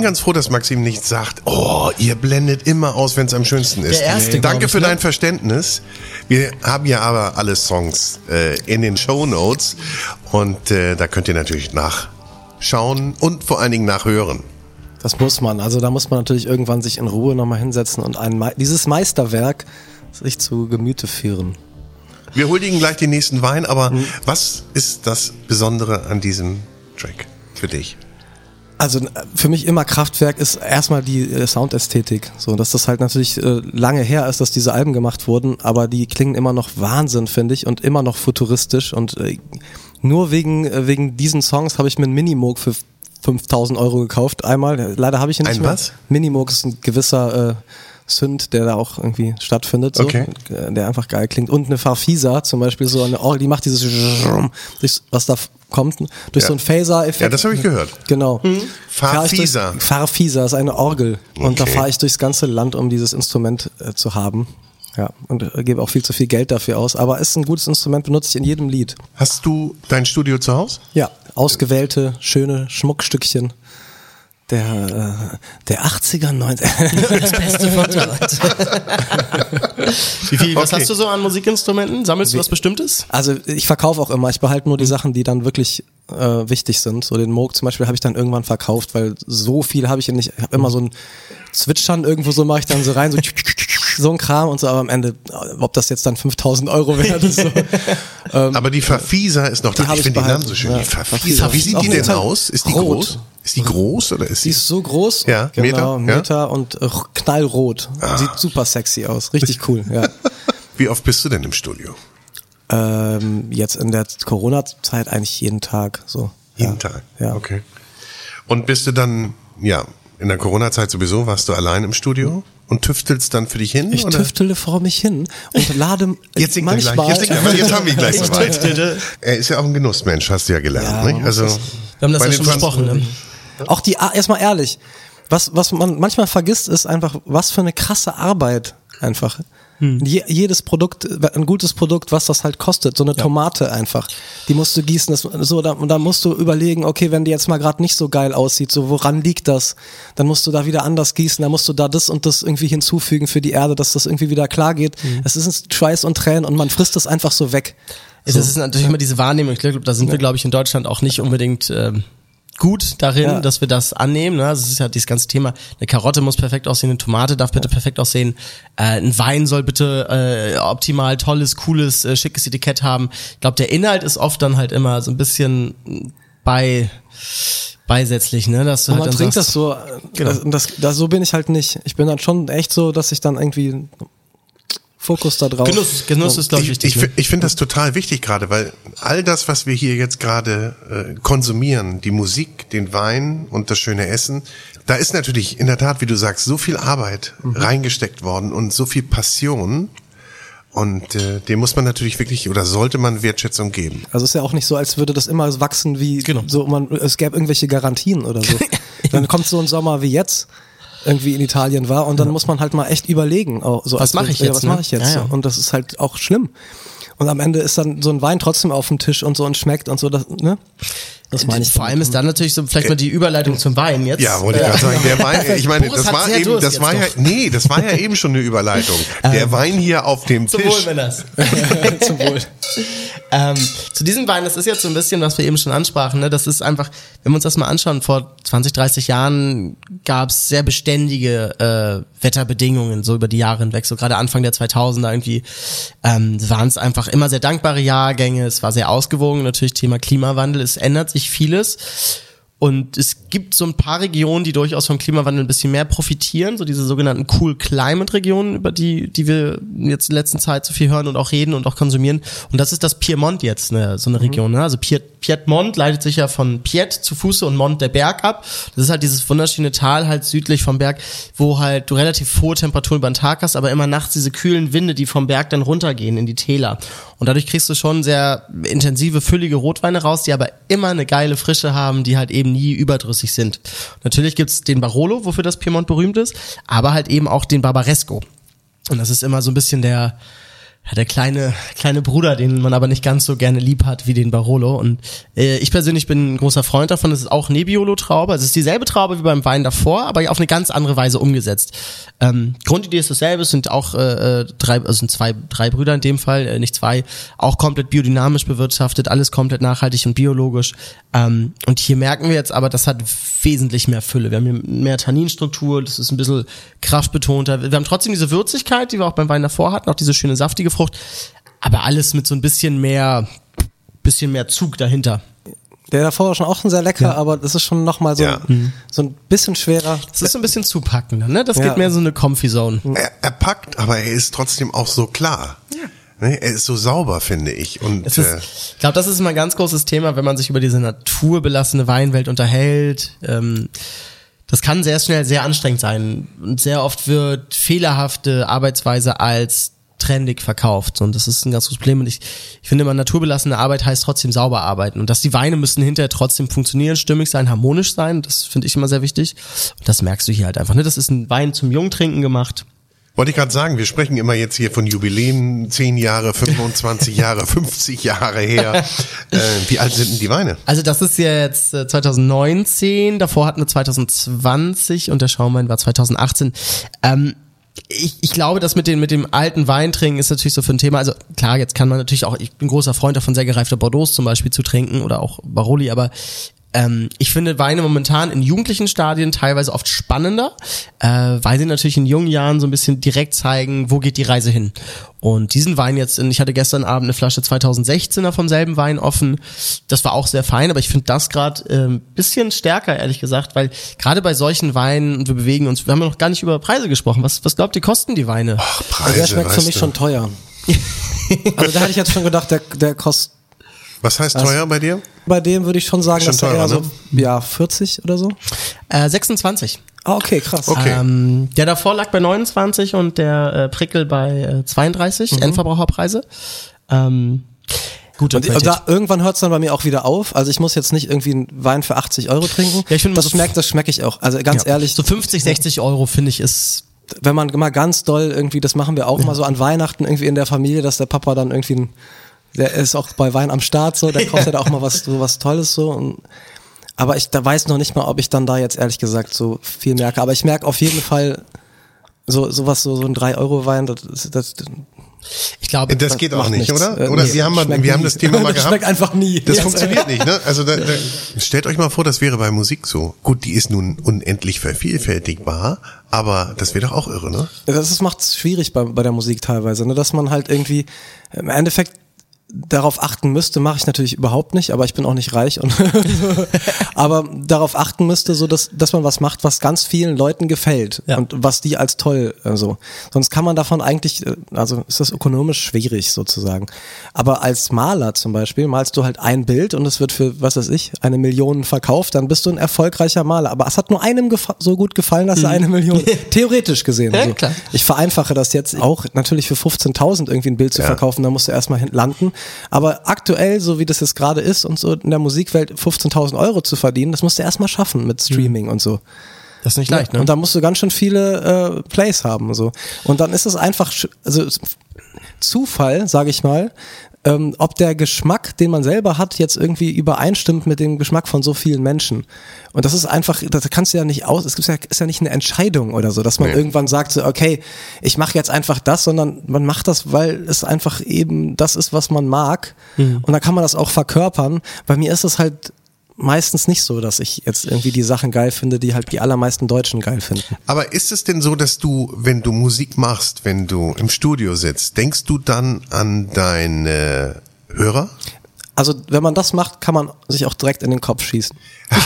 Bin ganz froh, dass Maxim nicht sagt, oh, ihr blendet immer aus, wenn es am schönsten ist. Der erste, Danke ich, für ne? dein Verständnis. Wir haben ja aber alle Songs äh, in den Show Notes und äh, da könnt ihr natürlich nachschauen und vor allen Dingen nachhören. Das muss man. Also da muss man natürlich irgendwann sich in Ruhe nochmal hinsetzen und ein Me dieses Meisterwerk sich zu Gemüte führen. Wir huldigen gleich den nächsten Wein, aber Mhm. was ist das Besondere an diesem Track für dich? Also äh, für mich immer Kraftwerk ist erstmal die äh, Soundästhetik. So, dass das halt natürlich äh, lange her ist, dass diese Alben gemacht wurden, aber die klingen immer noch Wahnsinn, finde ich, und immer noch futuristisch. Und äh, nur wegen, wegen diesen Songs habe ich mir einen Minimoog für 5000 Euro gekauft. Einmal, leider habe ich ihn nicht Ein mehr. was? Minimoog ist ein gewisser äh, Synth, der da auch irgendwie stattfindet, so, Okay. der einfach geil klingt. Und eine Farfisa zum Beispiel, so eine Orgel, die macht dieses, was da kommt, durch Ja. so einen Phaser-Effekt. Ja, das habe ich gehört. Genau. Fahr ich durchs- Farfisa. Farfisa ist eine Orgel. Und da Okay. fahre ich durchs ganze Land, um dieses Instrument äh, zu haben. Ja, und äh, gebe auch viel zu viel Geld dafür aus. Aber ist ein gutes Instrument, benutze ich in jedem Lied. Hast du dein Studio zu Hause? Ja, ausgewählte, schöne Schmuckstückchen der, äh, der 80er, 90er. Das Beste von dort. Wie viel, was Okay. hast du so an Musikinstrumenten? Sammelst du was Bestimmtes? Also ich verkaufe auch immer. Ich behalte nur die Sachen, die dann wirklich äh, wichtig sind. So den Moog zum Beispiel habe ich dann irgendwann verkauft, weil so viel habe ich ja nicht. Ich habe immer so ein Zwitschern irgendwo so mache ich dann so rein, so, so ein Kram und so. Aber am Ende, ob das jetzt dann 5000 Euro wert ist, so. ähm, Aber die Verfisa ist noch die da. Ich finde den Namen so schön. Ja, Die. Verfisa. Wie sieht die denn aus? Ist die rot. groß? Ist die groß oder ist die die? ist so groß, Ja, genau, Meter, ja. Meter und äh, knallrot. Sieht super sexy aus, richtig cool. Ja. Wie oft bist du denn im Studio? ähm, jetzt in der Corona-Zeit eigentlich jeden Tag so. Jeden ja. Tag. Ja. Okay. Und bist du dann, ja, in der Corona-Zeit sowieso, warst du allein im Studio und tüftelst dann für dich hin? Ich oder? tüftele vor mich hin und lade Jetzt er gleich. manchmal. Jetzt, singt jetzt haben wir ihn gleich Ich soweit. Er ist ja auch ein Genussmensch, hast du ja gelernt. Ja, nicht? man Also, Wir haben das ja schon besprochen. Ne? Auch die, ah, erstmal ehrlich, was, was man manchmal vergisst, ist einfach, was für eine krasse Arbeit einfach. Hm. Je, jedes Produkt, ein gutes Produkt, was das halt kostet, so eine Tomate einfach, die musst du gießen, das, so, da, und da musst du überlegen, okay, wenn die jetzt mal gerade nicht so geil aussieht, so woran liegt das? Dann musst du da wieder anders gießen, dann musst du da das und das irgendwie hinzufügen für die Erde, dass das irgendwie wieder klar geht. Hm. Es ist ein Schweiß und Tränen und man frisst es einfach so weg. Das ist natürlich immer diese Wahrnehmung. Ich glaube, da sind wir, glaube ich, in Deutschland auch nicht unbedingt ähm, gut darin, Ja. dass wir das annehmen. Ne? Also es ist ja dieses ganze Thema, eine Karotte muss perfekt aussehen, eine Tomate darf bitte perfekt aussehen, äh, ein Wein soll bitte äh, optimal tolles, cooles, äh, schickes Etikett haben. Ich glaube, der Inhalt ist oft dann halt immer so ein bisschen bei beisätzlich, ne? Dass du halt man trinkt sagst, das so, Genau. das, das, das, so bin ich halt nicht. Ich bin dann schon echt so, dass ich dann irgendwie Fokus da drauf. Genuss, Genuss ist, glaube ich, ich, wichtig. ich, ne? fi- ich finde das total wichtig gerade, weil all das, was wir hier jetzt gerade äh, konsumieren, die Musik, den Wein und das schöne Essen, da ist natürlich in der Tat, wie du sagst, so viel Arbeit Mhm. reingesteckt worden und so viel Passion. Und äh, dem muss man natürlich wirklich oder sollte man Wertschätzung geben. Also ist ja auch nicht so, als würde das immer wachsen wie Genau. so man es gäbe irgendwelche Garantien oder so. dann kommt so ein Sommer wie jetzt irgendwie in Italien war und dann muss man halt mal echt überlegen, auch so Was mache ich ja, jetzt, Was ne? mache ich jetzt? Ja, ja. Und das ist halt auch schlimm. Und am Ende ist dann so ein Wein trotzdem auf dem Tisch und so und schmeckt und so, das, ne? Das meine ich. Vor allem ist dann natürlich so vielleicht mal die Überleitung zum Wein jetzt. Ja, wollte ich gerade sagen. Der Wein, ich meine, Boris das war eben, das war ja, noch. nee, das war ja eben schon eine Überleitung. Der Wein hier auf dem Zum Tisch. Wohl, Männers. zum Wohl. Ähm, zu diesem Wein, das ist jetzt so ein bisschen, was wir eben schon ansprachen, ne? das ist einfach, wenn wir uns das mal anschauen, vor 20, 30 Jahren gab es sehr beständige äh, Wetterbedingungen, so über die Jahre hinweg, so gerade Anfang der 2000er irgendwie, ähm, waren es einfach immer sehr dankbare Jahrgänge, es war sehr ausgewogen, natürlich Thema Klimawandel, es ändert sich vieles. Und es gibt so ein paar Regionen, die durchaus vom Klimawandel ein bisschen mehr profitieren, so diese sogenannten Cool Climate Regionen, über die, die wir jetzt in letzter Zeit so viel hören und auch reden und auch konsumieren. Und das ist das Piemont jetzt, ne, so eine Region, ne? Also Piet, Piedmont leitet sich ja von Piet zu Fuße und Mont der Berg ab. Das ist halt dieses wunderschöne Tal halt südlich vom Berg, wo halt du relativ hohe Temperaturen über den Tag hast, aber immer nachts diese kühlen Winde, die vom Berg dann runtergehen in die Täler. Und dadurch kriegst du schon sehr intensive, füllige Rotweine raus, die aber immer eine geile Frische haben, die halt eben nie überdrüssig sind. Natürlich gibt's den Barolo, wofür das Piemont berühmt ist, aber halt eben auch den Barbaresco. Und das ist immer so ein bisschen der, ja, der kleine, kleine Bruder, den man aber nicht ganz so gerne lieb hat wie den Barolo. Und äh, ich persönlich bin ein großer Freund davon. Es ist auch Nebbiolo-Traube. Also es ist dieselbe Traube wie beim Wein davor, aber auf eine ganz andere Weise umgesetzt. Ähm, Grundidee ist dasselbe. Es sind auch äh, äh drei, also sind zwei, drei Brüder in dem Fall, äh, nicht zwei, auch komplett biodynamisch bewirtschaftet, alles komplett nachhaltig und biologisch. Ähm, und hier merken wir jetzt aber, das hat wesentlich mehr Fülle. Wir haben hier mehr Tanninstruktur, das ist ein bisschen kraftbetonter. Wir haben trotzdem diese Würzigkeit, die wir auch beim Wein davor hatten, auch diese schöne saftige Frucht, aber alles mit so ein bisschen mehr, bisschen mehr Zug dahinter. Der davor war schon auch schon sehr lecker, ja. aber das ist schon nochmal so, Ja. so ein bisschen schwerer. Das ist so ein bisschen zupackender, ne? Das Ja. gibt mehr so eine Comfy Zone. Er, er packt, aber er ist trotzdem auch so klar. Ne, Er ist so sauber, finde ich. Und Es äh, ist, ich glaube, das ist immer ein ganz großes Thema, wenn man sich über diese naturbelassene Weinwelt unterhält. Ähm, das kann sehr schnell sehr anstrengend sein. Und sehr oft wird fehlerhafte Arbeitsweise als trendig verkauft. Und das ist ein ganz großes Problem. Und ich, ich finde immer, naturbelassene Arbeit heißt trotzdem sauber arbeiten. Und dass die Weine müssen hinterher trotzdem funktionieren, stimmig sein, harmonisch sein. Das finde ich immer sehr wichtig. Und das merkst du hier halt einfach. Ne? Das ist ein Wein zum Jungtrinken gemacht. wollte ich gerade sagen, wir sprechen immer jetzt hier von Jubiläen, 10 Jahre, 25 Jahre, 50 Jahre her. Äh, wie alt sind denn die Weine? Also das ist jetzt äh, 2019, davor hatten wir 2020 und der Schaumwein war 2018. Ähm, ich, ich glaube, das mit, den, mit dem alten Weintrinken ist natürlich so für ein Thema. Also klar, jetzt kann man natürlich auch, ich bin großer Freund davon, sehr gereifte Bordeaux zum Beispiel zu trinken oder auch Baroli, aber ähm, ich finde Weine momentan in jugendlichen Stadien teilweise oft spannender, äh, weil sie natürlich in jungen Jahren so ein bisschen direkt zeigen, wo geht die Reise hin. Und diesen Wein jetzt, in, ich hatte gestern Abend eine Flasche 2016er vom selben Wein offen, das war auch sehr fein, aber ich finde das gerade ein ähm, bisschen stärker, ehrlich gesagt, weil gerade bei solchen Weinen, und wir bewegen uns, wir haben ja noch gar nicht über Preise gesprochen, was, was glaubt ihr, kosten die Weine? Ach, Also Preise, der schmeckt für mich du. schon teuer. Also da hätte ich jetzt schon gedacht, der, der kostet, Was heißt teuer bei dir? bei dem würde ich schon sagen, Schon dass er teurer, eher so, ne? ja, 40 oder so. Äh, 26. Ah, okay, krass. Okay. Ähm, der davor lag bei 29 und der äh, Prickel bei äh, 32 Endverbraucherpreise. Ähm, gute Und, und da, irgendwann hört es dann bei mir auch wieder auf. Also ich muss jetzt nicht irgendwie einen Wein für 80 Euro trinken. Ja, ich finde, das schmeckt, das schmecke ich auch. Also ganz ja, ehrlich, So 50, 60 Euro finde ich ist wenn man mal ganz doll irgendwie, das machen wir auch mal so an Weihnachten irgendwie in der Familie, dass der Papa dann irgendwie ein, der ist auch bei Wein am Start so, der kauft ja da auch mal was, so was Tolles so und aber ich da weiß noch nicht mal, ob ich dann da jetzt ehrlich gesagt so viel merke. Aber ich merke auf jeden Fall so sowas so so ein 3 Euro Wein, das, das, das ich glaube Das geht auch nicht, nichts. oder? Äh, Oder nee, wir haben, mal, wir haben nie. das Thema mal Das gehabt. schmeckt einfach nie. Das Ja. funktioniert nicht, ne? Also da, da, stellt euch mal vor, das wäre bei Musik so. Gut, die ist nun unendlich vervielfältigbar, aber das wäre doch auch irre, ne? Das macht es schwierig bei, bei der Musik teilweise, ne? dass man halt irgendwie im Endeffekt darauf achten müsste, mache ich natürlich überhaupt nicht, aber ich bin auch nicht reich und aber darauf achten müsste, so dass, dass man was macht, was ganz vielen Leuten gefällt Ja. und was die als toll äh, so. Sonst kann man davon eigentlich, äh, also ist das ökonomisch schwierig sozusagen. Aber als Maler zum Beispiel malst du halt ein Bild und es wird für, was weiß ich, eine Million verkauft, dann bist du ein erfolgreicher Maler. Aber es hat nur einem so gut gefallen, dass er eine Million, theoretisch gesehen. Mhm. Ja, so. klar. Ich vereinfache das jetzt auch natürlich für 15.000 irgendwie ein Bild zu Ja. verkaufen, da musst du erstmal hin- landen. Aber aktuell, so wie das jetzt gerade ist und so in der Musikwelt 15.000 Euro zu verdienen, das musst du erstmal schaffen mit Streaming und so. das ist nicht leicht, ne? Und da musst du ganz schön viele äh, Plays haben und so. Und dann ist es einfach, also Zufall, sage ich mal, ähm, ob der Geschmack, den man selber hat, jetzt irgendwie übereinstimmt mit dem Geschmack von so vielen Menschen. Und das ist einfach, das kannst du ja nicht aus, es gibt ja, ist ja nicht eine Entscheidung oder so, dass man Nee. irgendwann sagt, so, okay, ich mache jetzt einfach das, sondern man macht das, weil es einfach eben das ist, was man mag. Und dann kann man das auch verkörpern. Bei mir ist es halt meistens nicht so, dass ich jetzt irgendwie die Sachen geil finde, die halt die allermeisten Deutschen geil finden. Aber ist es denn so, dass du, wenn du Musik machst, wenn du im Studio sitzt, denkst du dann an deine Hörer? Also wenn man das macht, kann man sich auch direkt in den Kopf schießen.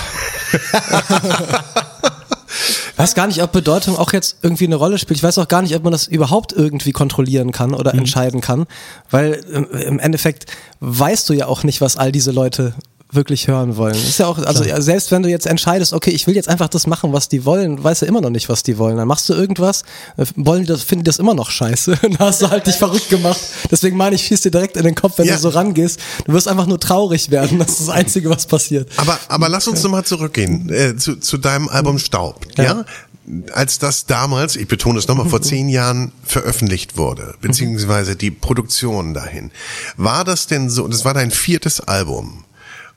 weiß gar nicht, ob Bedeutung auch jetzt irgendwie eine Rolle spielt. Ich weiß auch gar nicht, ob man das überhaupt irgendwie kontrollieren kann oder entscheiden kann, weil ähm, im Endeffekt weißt du ja auch nicht, was all diese Leute wirklich hören wollen. Ist ja auch, also ja, selbst wenn du jetzt entscheidest, okay, ich will jetzt einfach das machen, was die wollen, weißt du immer noch nicht, was die wollen. Dann machst du irgendwas, äh, wollen die das, finden die das immer noch scheiße. Dann hast du halt dich verrückt gemacht. Deswegen meine ich, schieß dir direkt in den Kopf, wenn Ja. du so rangehst. Du wirst einfach nur traurig werden. Das ist das Einzige, was passiert. Aber, aber lass uns nochmal zurückgehen äh, zu, zu deinem Album Staub. Ja. Ja. als das damals, ich betone es nochmal, vor zehn Jahren veröffentlicht wurde, beziehungsweise die Produktion dahin, war das denn so, das war dein viertes Album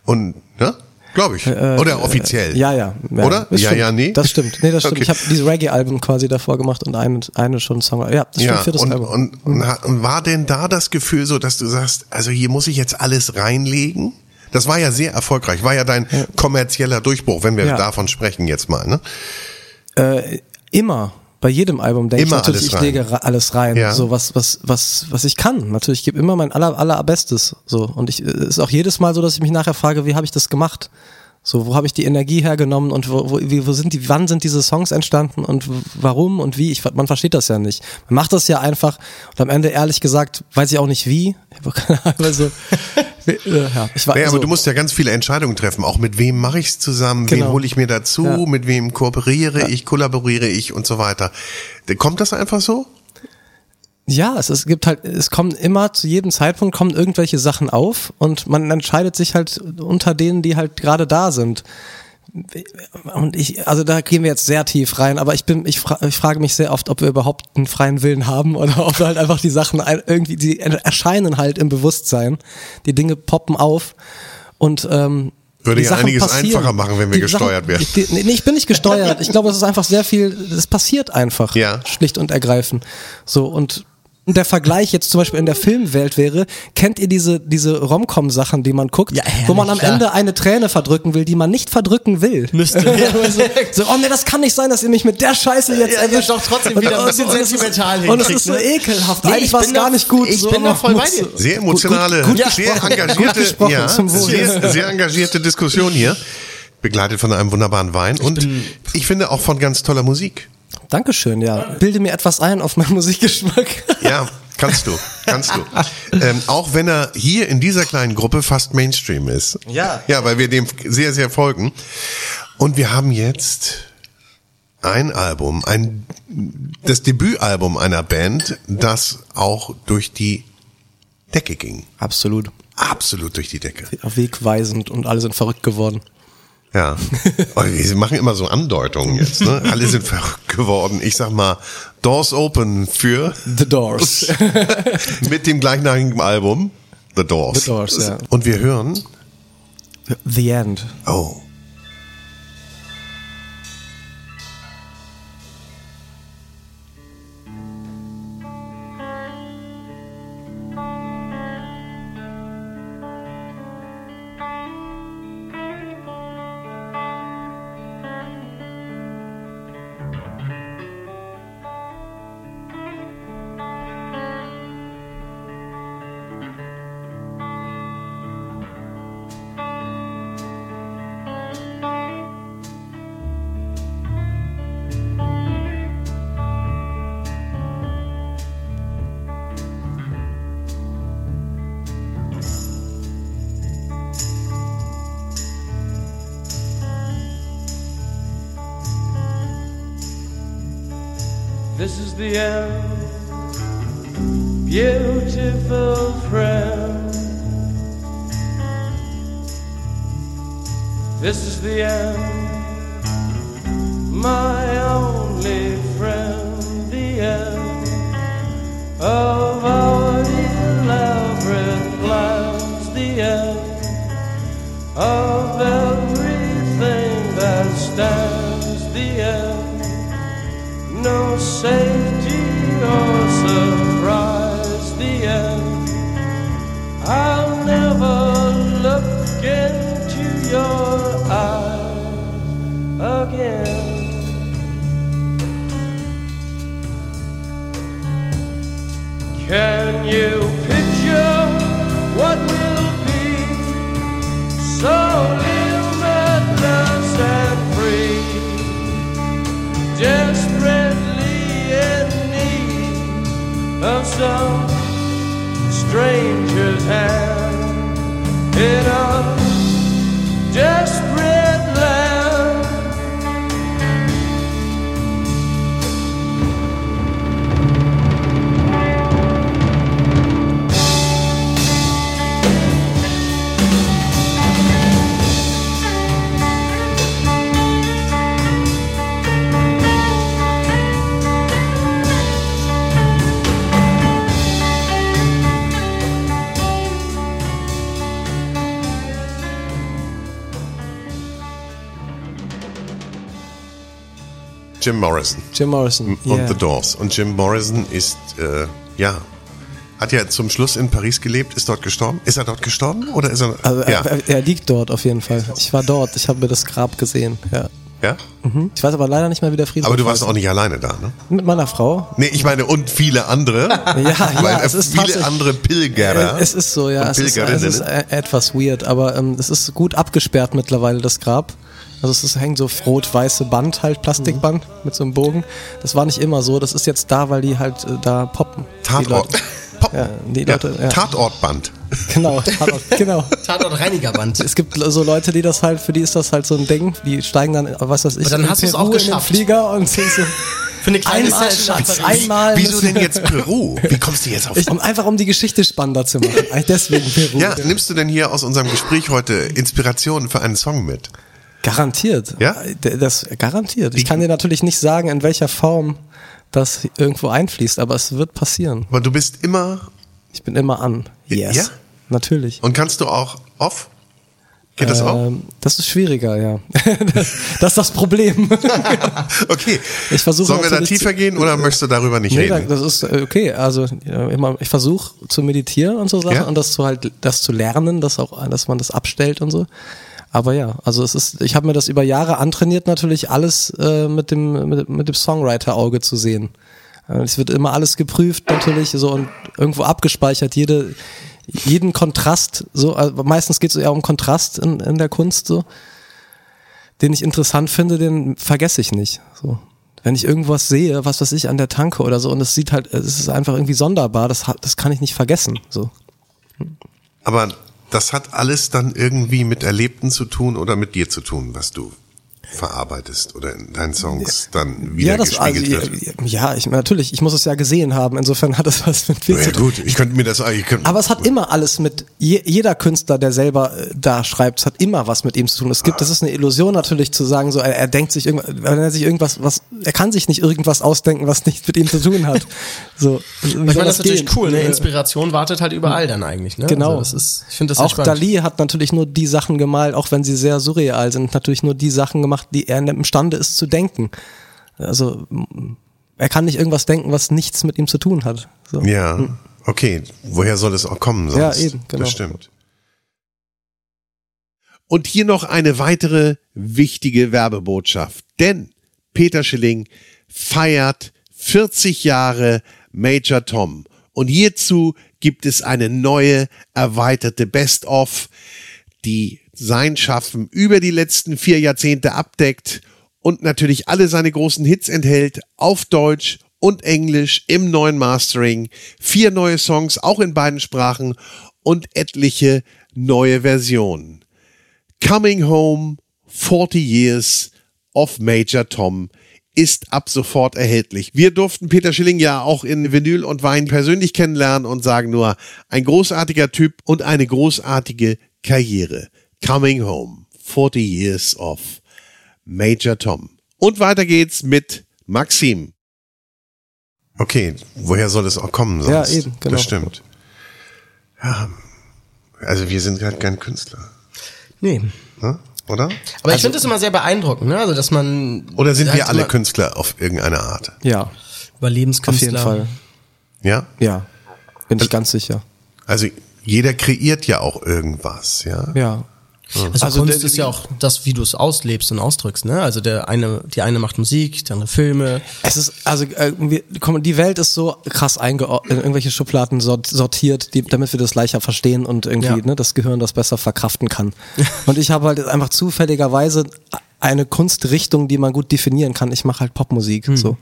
und, ne? Glaube ich. Oder offiziell. Äh, Ja, ja. ja Oder? Das Ja, stimmt. ja, nee? Das stimmt. Nee, das stimmt. Okay. Ich habe diese Reggae-Alben quasi davor gemacht und eine, eine schon Song. Ja, das stimmt. Ja, Viertes und, Album. und, und, und war denn da das Gefühl so, dass du sagst, also hier muss ich jetzt alles reinlegen? Das war ja sehr erfolgreich, war ja dein kommerzieller Durchbruch, wenn wir Ja. davon sprechen jetzt mal. Ne? äh, immer bei jedem Album denke ich natürlich, ich rein. lege alles rein, Ja. so was was was was ich kann. Natürlich, ich gebe immer mein aller allerbestes so und ich es ist auch jedes Mal so, dass ich mich nachher frage, wie habe ich das gemacht? So, wo habe ich die Energie hergenommen und wo, wo, wo sind die, wann sind diese Songs entstanden und warum und wie? Ich, man versteht das ja nicht. Man macht das ja einfach und am Ende, ehrlich gesagt, weiß ich auch nicht wie. Ich habe keine Ahnung, also, äh, ja, ich war, Naja, also, aber du musst ja ganz viele Entscheidungen treffen. Auch mit wem mache ich es zusammen, wen Genau. hole ich mir dazu, Ja. mit wem kooperiere ich, kollaboriere ich und so weiter. Kommt das einfach so? Ja, es, es gibt halt, es kommen immer zu jedem Zeitpunkt kommen irgendwelche Sachen auf und man entscheidet sich halt unter denen, die halt gerade da sind. Und ich, also da gehen wir jetzt sehr tief rein, aber ich bin, ich, fra ich frage mich sehr oft, ob wir überhaupt einen freien Willen haben oder ob wir halt einfach die Sachen irgendwie, die erscheinen halt im Bewusstsein. Die Dinge poppen auf und ähm, Würde ja einiges passieren. einfacher machen, wenn wir Die gesteuert Sachen. Die, nee, ich bin nicht gesteuert. Ich glaube, es ist einfach sehr viel, es passiert einfach. Ja. Schlicht und ergreifend. So, und der Vergleich jetzt zum Beispiel in der Filmwelt wäre, kennt ihr diese, diese Rom-Com-Sachen, die man guckt, Ja, herrlich, wo man am klar. Ende eine Träne verdrücken will, die man nicht verdrücken will? Müsste, ja. so, oh nee, das kann nicht sein, dass ihr mich mit der Scheiße jetzt Ja, ja, erwischt. doch trotzdem Und- wieder ein bisschen und es ist- sentimental Und es ist so ne? ekelhaft. Nee, Eigentlich ich war es gar nicht gut. ich so, bin da voll bei dir. Sehr emotionale, Gut, gut, sehr gesprochen. engagierte, Gut ja, sehr, sehr engagierte Diskussion hier. Begleitet von einem wunderbaren Wein und ich finde auch von ganz toller Musik. Dankeschön, ja. Bilde mir etwas ein auf meinen Musikgeschmack. Ja, kannst du, kannst du. Ähm, auch wenn er hier in dieser kleinen Gruppe fast Mainstream ist. Ja. Ja, weil wir dem sehr, sehr folgen. Und wir haben jetzt ein Album, ein, das Debütalbum einer Band, das auch durch die Decke ging. Absolut. Absolut durch die Decke. Wegweisend und alle sind verrückt geworden. Ja. Oh, Wir machen immer so Andeutungen jetzt, ne? Alle sind verrückt geworden. Ich sag mal, Doors Open für The Doors. mit dem gleichnamigen Album The Doors. The Doors, ja. Und wir hören, The End. oh, Jim Morrison Jim Morrison. und yeah. The Doors. Und Jim Morrison ist, äh, ja, hat ja zum Schluss in Paris gelebt, ist dort gestorben. Ist er dort gestorben oder ist er? Also ja. er, er liegt dort auf jeden Fall. Ich war dort, ich habe mir das Grab gesehen. Ja. Ja? Mhm. Ich weiß aber leider nicht mehr, wie der Friedhof Aber du warst auch nicht alleine da, ne? Mit meiner Frau. Nee, ich meine, und viele andere. Ja, ja, es ist viele andere Pilgerer. Äh, Es ist so, ja. Es ist, es Pilgerinnen. ist äh, etwas weird, aber ähm, es ist gut abgesperrt mittlerweile, das Grab. Also es ist, hängt so rot-weiße Band, halt Plastikband mit so einem Bogen. Das war nicht immer so. Das ist jetzt da, weil die halt äh, da poppen. Die Tatort. Leute. Pop. Ja, die Leute, ja. Tatortband. Genau, Tatort, genau. Tatort Reinigerband. Es gibt so Leute, die das halt, für die ist das halt so ein Ding. Die steigen dann, was weiß ich, Aber dann in hast du's Peru auch geschafft. Flieger und sind so Für eine kleine einmal, Session Schatz, einmal. Wieso denn jetzt Peru? Wie kommst du jetzt auf? Ich, um, einfach um die Geschichte spannender zu machen. Deswegen Peru. ja, nimmst du denn hier aus unserem Gespräch heute Inspirationen für einen Song mit? Garantiert. Ja? Das garantiert. Ich kann dir natürlich nicht sagen, in welcher Form das irgendwo einfließt, aber es wird passieren. Aber du bist immer Ich bin immer an. Yes. Ja? Natürlich. und kannst du auch off? Geht das auch? Ähm, das ist schwieriger, ja. das, das ist das Problem. Okay. Ich versuche Sollen wir da tiefer gehen oder möchtest du darüber nicht Nee, reden? das ist äh, okay. Also ich versuche zu meditieren und so Sachen Ja? und das zu halt, das zu lernen, dass auch, dass man das abstellt und so. Aber ja, also es ist, ich habe mir das über Jahre antrainiert, natürlich alles äh, mit dem mit, mit dem Songwriter-Auge zu sehen. Äh, Es wird immer alles geprüft natürlich so und irgendwo abgespeichert. Jede jeden Kontrast so. Also meistens geht es eher um Kontrast in, in der Kunst so den ich interessant finde, den vergesse ich nicht. So. Wenn ich irgendwas sehe, was weiß ich, an der Tanke oder so, und es sieht halt, es ist einfach irgendwie sonderbar, das, das kann ich nicht vergessen. So. Aber das hat alles dann irgendwie mit Erlebten zu tun oder mit dir zu tun, was du verarbeitest oder in deinen Songs dann wieder ja, das, also, gespiegelt wird. ja, ich, natürlich, ich muss es ja gesehen haben, insofern hat es was mit mir Ja, zu tun. gut, ich könnte mir das ich könnte, Aber es hat immer alles mit, je, jeder Künstler, der selber äh, da schreibt, es hat immer was mit ihm zu tun. Es gibt, das ist eine Illusion natürlich zu sagen, so, er, er denkt sich irgendwas, wenn er sich irgendwas, was, er kann sich nicht irgendwas ausdenken, was nichts mit ihm zu tun hat. So, Ich meine, das ist natürlich cool, ne? Inspiration wartet halt überall dann eigentlich, ne? Genau. Also das ist, ich finde das auch spannend. Dali hat natürlich nur die Sachen gemalt, auch wenn sie sehr surreal sind, natürlich nur die Sachen gemacht, die er imstande ist zu denken. Also er kann nicht irgendwas denken, was nichts mit ihm zu tun hat. So. ja, okay, woher soll es auch kommen sonst? Ja, eben, genau. Das stimmt. Und hier noch eine weitere wichtige Werbebotschaft. Denn Peter Schilling feiert 40 Jahre Major Tom. Und hierzu gibt es eine neue, erweiterte Best-of, die sein Schaffen über die letzten vier Jahrzehnte abdeckt und natürlich alle seine großen Hits enthält, auf Deutsch und Englisch im neuen Mastering, vier neue Songs, auch in beiden Sprachen und etliche neue Versionen. Coming Home 40 Years of Major Tom ist ab sofort erhältlich. Wir durften Peter Schilling ja auch in Vinyl und Wein persönlich kennenlernen und sagen nur, ein großartiger Typ und eine großartige Karriere. Coming Home 40 Years of Major Tom. Und weiter geht's mit Maxim. Okay, woher soll es auch kommen sonst? Ja, eben, genau. Das stimmt. Ja, also wir sind halt kein Künstler, Nee. ne? oder? Aber Also ich finde das immer sehr beeindruckend, ne? Also, dass man. Oder sind halt wir alle Künstler auf irgendeine Art? Ja, auf Überlebenskünstler. jeden Fall. Ja? Ja, bin ich ganz sicher. Also jeder kreiert ja auch irgendwas, ja? Ja. Also, Also Kunst der- ist ja auch das, wie du es auslebst und ausdrückst, ne? Also der eine, die eine macht Musik, der andere Filme. Es ist, also, äh, die Welt ist so krass eingeordnet, in irgendwelche Schubladen sort- sortiert, die, damit wir das leichter verstehen und irgendwie, Ja. ne, das Gehirn das besser verkraften kann. und ich habe halt einfach zufälligerweise eine Kunstrichtung, die man gut definieren kann. Ich mache halt Popmusik, so.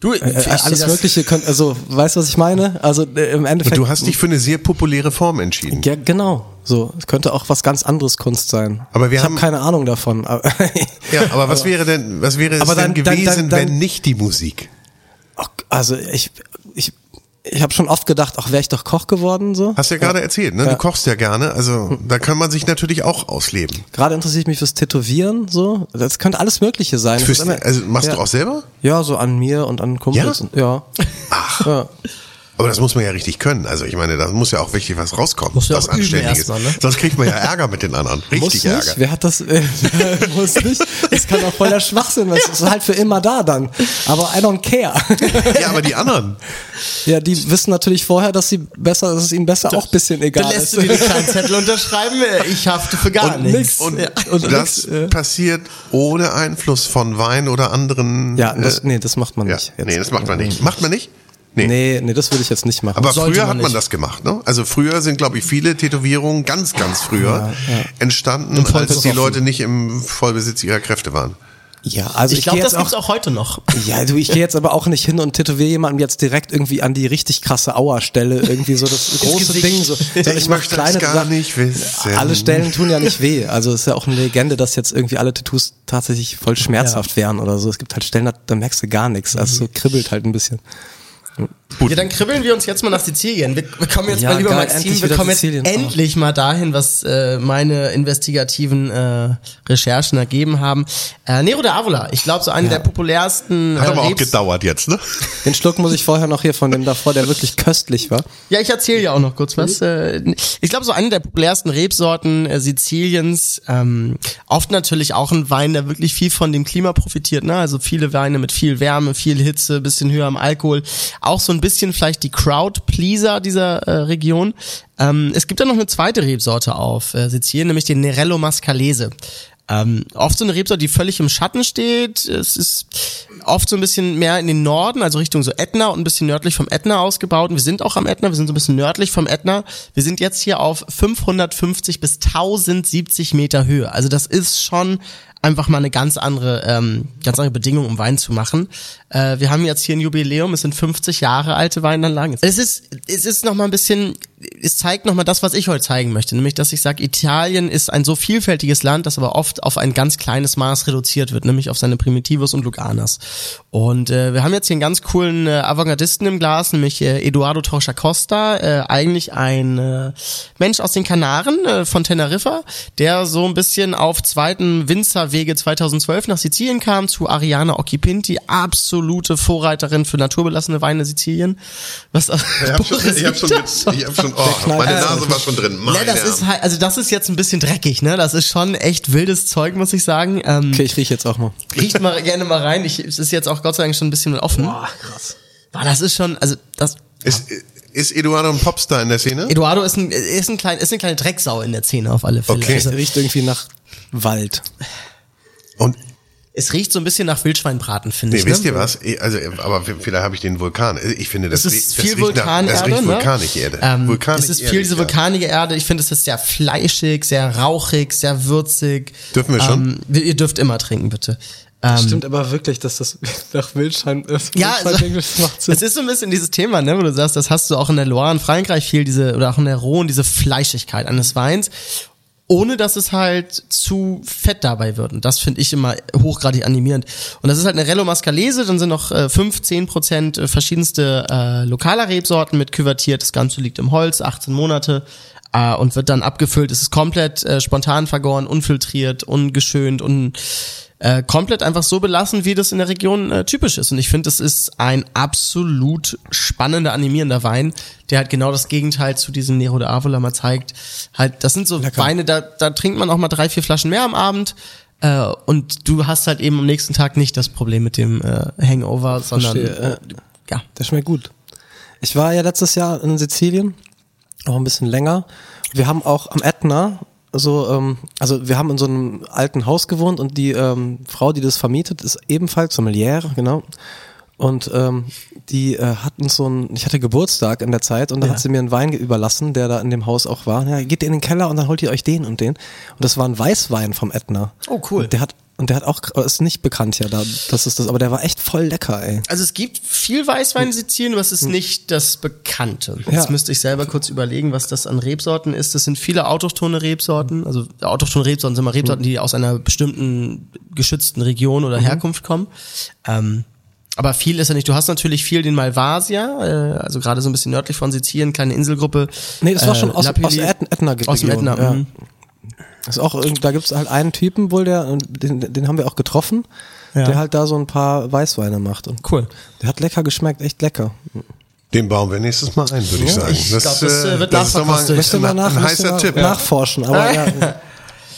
Du, Äh, seh alles Mögliche könnt, also, weißt du, was ich meine? Also, äh, im Endeffekt. du hast dich für eine sehr populäre Form entschieden. ja, genau. So, es könnte auch was ganz anderes Kunst sein. Aber wir ich habe haben- keine Ahnung davon. aber- Ja, aber was wäre denn, was wäre es Aber denn dann- dann- gewesen, dann- dann- wenn nicht die Musik? Also ich, ich, habe schon oft gedacht, ach, wäre ich doch Koch geworden so. Hast du ja gerade erzählt, ne? Du Ja. kochst ja gerne, also da kann man sich natürlich auch ausleben. Gerade interessiere ich mich fürs Tätowieren so. Das könnte alles Mögliche sein. Fürs, also machst ja. du auch selber? Ja, so an mir und an Kumpels. Ja? und- Ja. Ach. Ja. Aber das muss man ja richtig können. Also ich meine, da muss ja auch richtig was rauskommen. Muss ja was auch üben Anständiges. erstmal, ne? Sonst kriegt man ja Ärger mit den anderen. Muss Richtig nicht. Ärger. Wer hat das? Äh, muss nicht. Das kann auch voll der Schwachsinn. Das ist halt für immer da dann. Aber I don't care. Ja, aber die anderen. Ja, die wissen natürlich vorher, dass sie besser, dass es ihnen besser auch ein bisschen egal Dann lässt ist. du dir den kleinen Zettel unterschreiben, ich hafte für gar Und nichts. Und ja. Und das nix, passiert ohne Einfluss von Wein oder anderen. ja, das, äh, nee, das macht man ja. nicht. Jetzt. Nee, das macht man nicht. Macht man nicht? Nee. Nee, nee, das würde ich jetzt nicht machen. Aber Sollte früher man hat man nicht. das gemacht, ne? Also früher sind, glaube ich, viele Tätowierungen ganz, ganz früher entstanden, als die. Leute nicht im Vollbesitz ihrer Kräfte waren. ja, also ich, Ich glaube, das jetzt gibt's auch, auch heute noch. Ja, du, ich gehe jetzt aber auch nicht hin und tätowiere jemandem jetzt direkt irgendwie an die richtig krasse Auerstelle irgendwie so das große Gesicht. Ding so. Sondern Ich möchte das gar Sachen. nicht wissen. Alle Stellen tun ja nicht weh. Also ist ja auch eine Legende, dass jetzt irgendwie alle Tattoos tatsächlich voll schmerzhaft wären oder so. Es gibt halt Stellen, da, da merkst du gar nichts. Also so kribbelt halt ein bisschen. Ja, dann kribbeln wir uns jetzt mal nach Sizilien. Wir, wir kommen jetzt Ja, mal lieber geil, Maxim, endlich wir kommen jetzt Sizilien. Endlich mal dahin, was äh, meine investigativen äh, Recherchen ergeben haben. Äh, Nero de Avola, ich glaube so eine der populärsten Hat äh, aber auch Rebs- gedauert jetzt, ne? Den Schluck muss ich vorher noch hier von dem davor, der wirklich köstlich war. Ja, ich erzähle ja auch noch kurz was. Äh, Ich glaube, so eine der populärsten Rebsorten äh, Siziliens. Ähm, oft natürlich auch ein Wein, der wirklich viel von dem Klima profitiert. Ne? Also viele Weine mit viel Wärme, viel Hitze, bisschen höher am Alkohol. Auch so ein bisschen vielleicht die Crowd-Pleaser dieser äh, Region. Ähm, es gibt da noch eine zweite Rebsorte auf äh, Sizilien, nämlich den Nerello Mascalese. Ähm, oft so eine Rebsorte, die völlig im Schatten steht. Es ist oft so ein bisschen mehr in den Norden, also Richtung so Ätna und ein bisschen nördlich vom Ätna ausgebaut. Und wir sind auch am Ätna, wir sind so ein bisschen nördlich vom Ätna. Wir sind jetzt hier auf 550 bis 1070 Meter Höhe. Also das ist schon einfach mal eine ganz andere, ähm, ganz andere Bedingung, um Wein zu machen. Äh, wir haben jetzt hier ein Jubiläum, es sind 50 Jahre alte Weinanlagen. Es ist, es ist noch mal ein bisschen, es zeigt noch mal das, was ich heute zeigen möchte, nämlich, dass ich sage, Italien ist ein so vielfältiges Land, das aber oft auf ein ganz kleines Maß reduziert wird, nämlich auf seine Primitivos und Luganas. Und äh, wir haben jetzt hier einen ganz coolen äh, Avantgardisten im Glas, nämlich äh, Eduardo Torcha Costa, äh, eigentlich ein äh, Mensch aus den Kanaren äh, von Teneriffa, der so ein bisschen auf zweiten Winzerwege 2012 nach Sizilien kam, zu Ariana Occhipinti, absolute Vorreiterin für naturbelassene Weine Sizilien. Was, Ich hab schon, ich hab schon, ich hab schon oh, meine. Nase war schon drin. Meine Ne, das ist halt, also das ist jetzt ein bisschen dreckig, ne? Das ist schon echt wildes Zeug, muss ich sagen. Ähm, Okay, ich rieche jetzt auch mal. Riecht mal gerne mal rein. Ich, es ist jetzt auch Gott sei Dank schon ein bisschen offen. Boah, krass. Boah, das ist schon, also das. Ist, ist Eduardo ein Popstar in der Szene? Eduardo ist ein, ist ein klein, ist eine kleine Drecksau in der Szene auf alle Fälle. Okay. Also, riecht irgendwie nach Wald. Und es riecht so ein bisschen nach Wildschweinbraten, finde nee, ich. wisst ne? ihr was? Aber vielleicht habe ich den Vulkan. Ich finde, das, Es riecht- ist das viel riecht nach, Vulkanerde, das riecht ne? vulkanische Erde. Ähm, vulkanische es ist viel diese Erde, ja. vulkanige Erde. Ich finde, es ist sehr fleischig, sehr rauchig, sehr würzig. Dürfen wir schon? Ähm, ihr dürft immer trinken, bitte. Ähm, Stimmt aber wirklich, dass das nach Wildschein ist. Ja, also, das es ist so ein bisschen dieses Thema, ne, wo du sagst, das hast du auch in der Loire in Frankreich viel, diese, oder auch in der Rhone, diese Fleischigkeit eines Weins, ohne dass es halt zu fett dabei wird. Und das finde ich immer hochgradig animierend. Und das ist halt eine Rello Mascalese, dann sind noch äh, 5, 10 Prozent äh, verschiedenste äh, lokaler Rebsorten mit küvertiert. Das Ganze liegt im Holz, 18 Monate. Äh, und wird dann abgefüllt. Es ist komplett äh, spontan vergoren, unfiltriert, ungeschönt und äh, komplett einfach so belassen, wie das in der Region äh, typisch ist. Und ich finde, das ist ein absolut spannender, animierender Wein, der halt genau das Gegenteil zu diesem Nero de Avola mal zeigt. Halt, das sind so Weine, da, da trinkt man auch mal drei, vier Flaschen mehr am Abend. Äh, und du hast halt eben am nächsten Tag nicht das Problem mit dem äh, Hangover, sondern Verstehe, äh, ja. Das schmeckt gut. Ich war ja letztes Jahr in Sizilien, auch ein bisschen länger. Wir haben auch am Ätna so, ähm, also wir haben in so einem alten Haus gewohnt und die ähm, Frau, die das vermietet, ist ebenfalls Sommeliere, genau. Und ähm, die äh, hatten so ein, ich hatte Geburtstag in der Zeit und da hat sie mir einen Wein überlassen, der da in dem Haus auch war. Ja, geht in den Keller und dann holt ihr euch den und den. Und das war ein Weißwein vom Ätna. Oh, cool. Und der hat, und der hat auch, ist nicht bekannt ja da, das ist das, aber der war echt voll lecker, ey. Also es gibt viel Weißwein in Sizilien, aber es ist nicht das Bekannte. Jetzt Ja. müsste ich selber kurz überlegen, was das an Rebsorten ist. Das sind viele autochthone Rebsorten. Also autochthone Rebsorten sind mal Rebsorten, die aus einer bestimmten geschützten Region oder Herkunft kommen. Ähm, aber viel ist ja nicht. Du hast natürlich viel den Malvasia, äh, also gerade so ein bisschen nördlich von Sizilien, kleine Inselgruppe. Nee, das war Äh, schon aus, Lapilli- aus der Ätna, Ätna Aus dem Ätna, ja. Das ist auch, da gibt's halt einen Typen wohl, der, den, den haben wir auch getroffen, Ja. der halt da so ein paar Weißweine macht. Und Cool. der hat lecker geschmeckt, echt lecker. Den bauen wir nächstes Mal ein, würde ich sagen. ich glaub, das, äh, wird das ist doch mal nachverkostet. ein, ein müsste heißer Tipp. nachforschen, aber ja.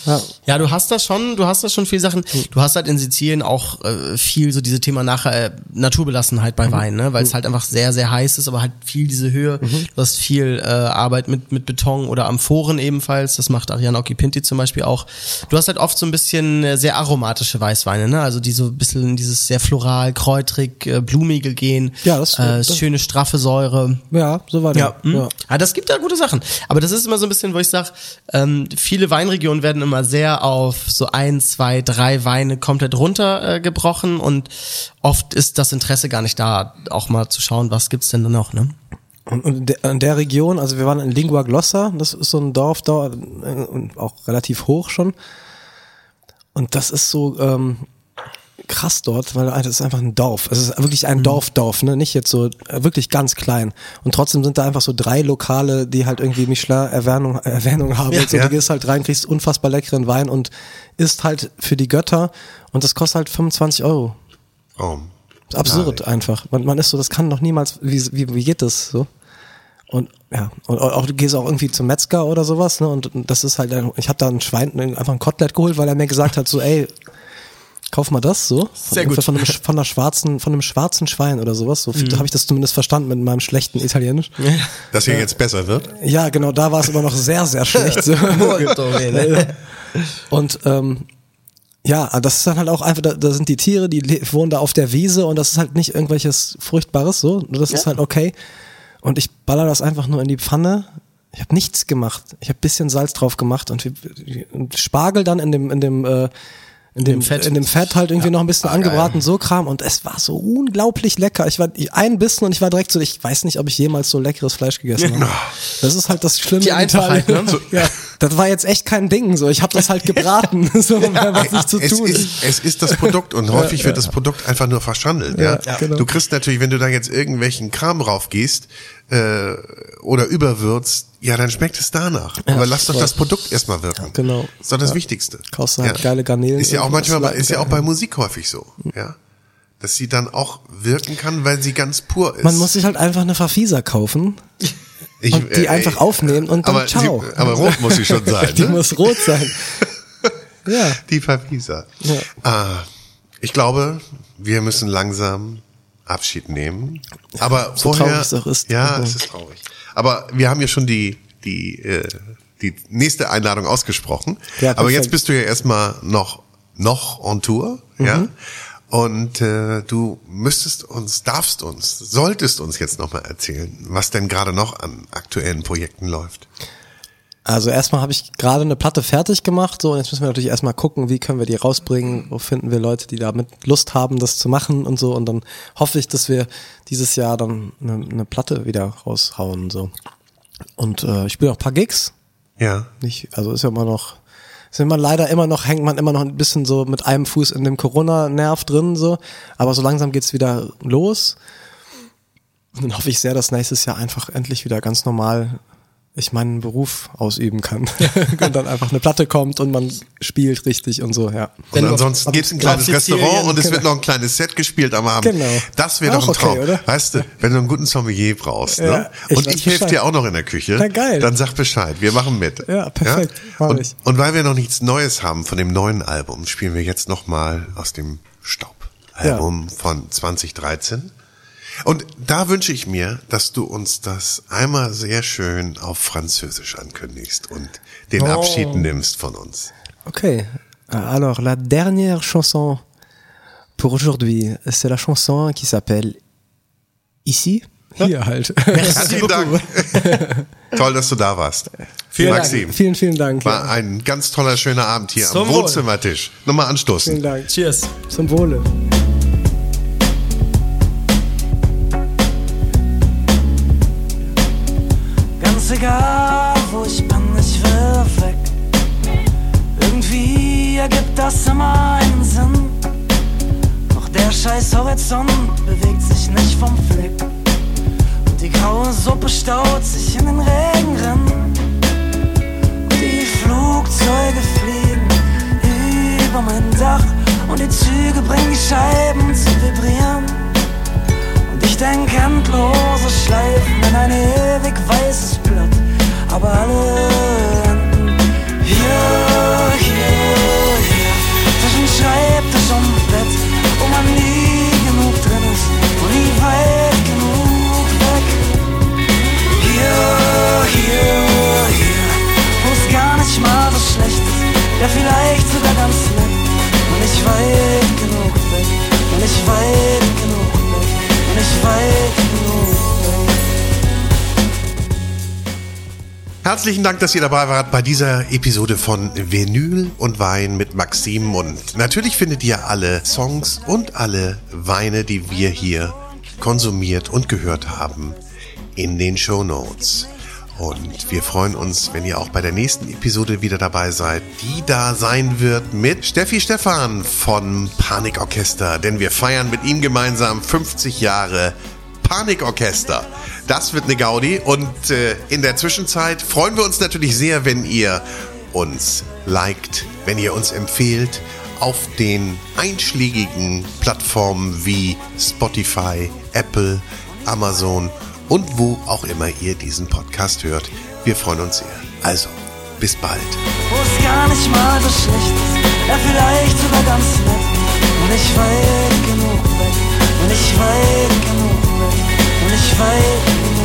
ja. Ja, du hast das schon, du hast das schon viel Sachen. Hm. Du hast halt in Sizilien auch äh, viel so diese Thema nachher äh, Naturbelassenheit Mhm. bei Wein, ne? weil es halt einfach sehr, sehr heiß ist, aber halt viel diese Höhe. Mhm. Du hast viel äh, Arbeit mit, mit Beton oder Amphoren ebenfalls. Das macht Ariane Occhipinti zum Beispiel auch. Du hast halt oft so ein bisschen äh, sehr aromatische Weißweine, ne? also die so ein bisschen in dieses sehr floral, kräutrig, äh, blumige gehen. Ja, das- äh, das- schöne, straffe Säure. ja, so war der. Ja, hm. ja. ja, das gibt ja gute Sachen. Aber das ist immer so ein bisschen, wo ich sage, ähm, viele Weinregionen werden immer sehr auf so ein, zwei, drei Weine komplett runtergebrochen äh, und oft ist das Interesse gar nicht da, auch mal zu schauen, was gibt's denn da noch, ne? Und in der, in der Region, also wir waren in Lingua Glossa, das ist so ein Dorf da äh, auch relativ hoch schon. Und das ist so ähm, krass dort, weil das ist einfach ein Dorf. Es ist wirklich ein Dorfdorf, ne? Nicht jetzt so äh, wirklich ganz klein. Und trotzdem sind da einfach so drei Lokale, die halt irgendwie Michelin-Erwähnung Erwähnung haben. Ja. und so, Ja. Du gehst halt rein, kriegst unfassbar leckeren Wein und isst halt für die Götter und das kostet halt 25 Euro. Oh. Absurd einfach. Man, man ist so, das kann doch niemals, wie, wie, wie geht das so? Und ja, und auch du gehst auch irgendwie zum Metzger oder sowas, ne? Und das ist halt, ein- ich habe da ein Schwein, einfach ein Kotelett geholt, weil er mir gesagt hat, so, ey, kauf mal das so. Sehr gut. Von einem, von einer schwarzen, von einem schwarzen Schwein oder sowas. So Mhm. habe ich das zumindest verstanden mit meinem schlechten Italienisch. Dass hier jetzt besser wird. Ja, genau, da war es immer noch sehr, sehr schlecht. So. Und ähm, ja, das ist dann halt auch einfach, da, da sind die Tiere, die wohnen da auf der Wiese und das ist halt nicht irgendwelches Furchtbares so. Das ist halt okay. Und ich baller das einfach nur in die Pfanne. Ich habe nichts gemacht. Ich habe bisschen Salz drauf gemacht und, und Spargel dann in dem in dem äh, in dem, Fett. in dem Fett halt irgendwie noch ein bisschen angebraten, so Kram. Und es war so unglaublich lecker. Ich war ein Bissen und ich war direkt so, ich weiß nicht, ob ich jemals so leckeres Fleisch gegessen habe. Das ist halt das Schlimme Die in Einfachheit, ne? Ja, das war jetzt echt kein Ding. So, ich habe das halt gebraten, so mehr was nicht zu es, tun. ist, es ist das Produkt und häufig wird das Produkt einfach nur verschandelt. Ja, Ja, genau. Du kriegst natürlich, wenn du da jetzt irgendwelchen Kram raufgehst äh, oder überwürzt, ja, dann schmeckt es danach. Aber lass doch das Produkt erstmal wirken. genau. Das ist doch das Wichtigste. Kaufst du halt geile Garnelen Ist ja auch manchmal, was ist ja auch bei Musik häufig so. Ja. Dass sie dann auch wirken kann, weil sie ganz pur ist. Man muss sich halt einfach eine Verfieser kaufen Ich, und die äh, einfach aufnehmen und dann aber, ciao. Sie, aber rot muss sie schon sein. Die ne? muss rot sein. Ja. Die Verwieser. Ah, ich glaube, wir müssen langsam Abschied nehmen. Aber So vorher, traurig es auch ist. ja, es ist traurig. Aber wir haben ja schon die die äh, die nächste Einladung ausgesprochen. Ja, Aber jetzt bist du ja erstmal noch noch on Tour, ja. Mhm. Und äh, du müsstest uns, darfst uns, solltest uns jetzt nochmal erzählen, was denn gerade noch an aktuellen Projekten läuft. Also erstmal habe ich gerade eine Platte fertig gemacht, so und jetzt müssen wir natürlich erstmal gucken, wie können wir die rausbringen, wo finden wir Leute, die damit Lust haben, das zu machen und so und dann hoffe ich, dass wir dieses Jahr dann eine, eine Platte wieder raushauen so. Und äh, ich spiele auch ein paar Gigs, Ja. nicht, also ist ja immer noch, ist immer leider immer noch, hängt man immer noch ein bisschen so mit einem Fuß in dem Corona-Nerv drin, so. Aber so langsam geht's wieder los. Und dann hoffe ich sehr, dass nächstes Jahr einfach endlich wieder ganz normal ich meinen Beruf ausüben kann. und dann einfach eine Platte kommt und man spielt richtig und so, ja. Wenn und ansonsten geht's in ein kleines Restaurant und es genau. wird noch ein kleines Set gespielt am Abend. Genau. Das wäre doch ein Traum. okay, oder? Weißt du, wenn du einen guten Sommelier brauchst, Ja, ne? ich und weiß ich helfe dir auch noch in der Küche, Na, geil. dann sag Bescheid. Wir machen mit. Ja, perfekt. Mach Und, ich. und weil wir noch nichts Neues haben von dem neuen Album, spielen wir jetzt noch mal aus dem Staub-Album von 2013. Und da wünsche ich mir, dass du uns das einmal sehr schön auf Französisch ankündigst und den Oh. Abschied nimmst von uns. Ok. Alors, la dernière chanson pour aujourd'hui, c'est la chanson qui s'appelle Ici. Hier halt. Herzlichen Dank. Toll, dass du da warst. Vielen Maxim, Dank. Vielen, vielen Dank. war ein ganz toller, schöner Abend hier Zum am Wohl. Wohnzimmertisch. Nochmal anstoßen. Vielen Dank. Cheers. Zum Wohle. Egal, wo ich bin, ich will weg. Irgendwie ergibt das immer einen Sinn. Doch der scheiß Horizont bewegt sich nicht vom Fleck. Und die graue Suppe staut sich in den Regenrinnen. Und die Flugzeuge fliegen Herzlichen Dank, dass ihr dabei wart bei dieser Episode von Vinyl und Wein mit Maxim. Und natürlich findet ihr alle Songs und alle Weine, die wir hier konsumiert und gehört haben, in den Show Notes. Und wir freuen uns, wenn ihr auch bei der nächsten Episode wieder dabei seid, die da sein wird mit Steffi Stefan von Panikorchester. Denn wir feiern mit ihm gemeinsam 50 Jahre Panikorchester. Das wird eine Gaudi. Und äh, in der Zwischenzeit freuen wir uns natürlich sehr, wenn ihr uns liked, wenn ihr uns empfehlt auf den einschlägigen Plattformen wie Spotify, Apple, Amazon und wo auch immer ihr diesen Podcast hört. Wir freuen uns sehr. Also, bis bald. wo es gar nicht mal so schlecht ist, ja vielleicht sogar ganz nett. Und ich weit genug weg, und ich weit genug mich weinen.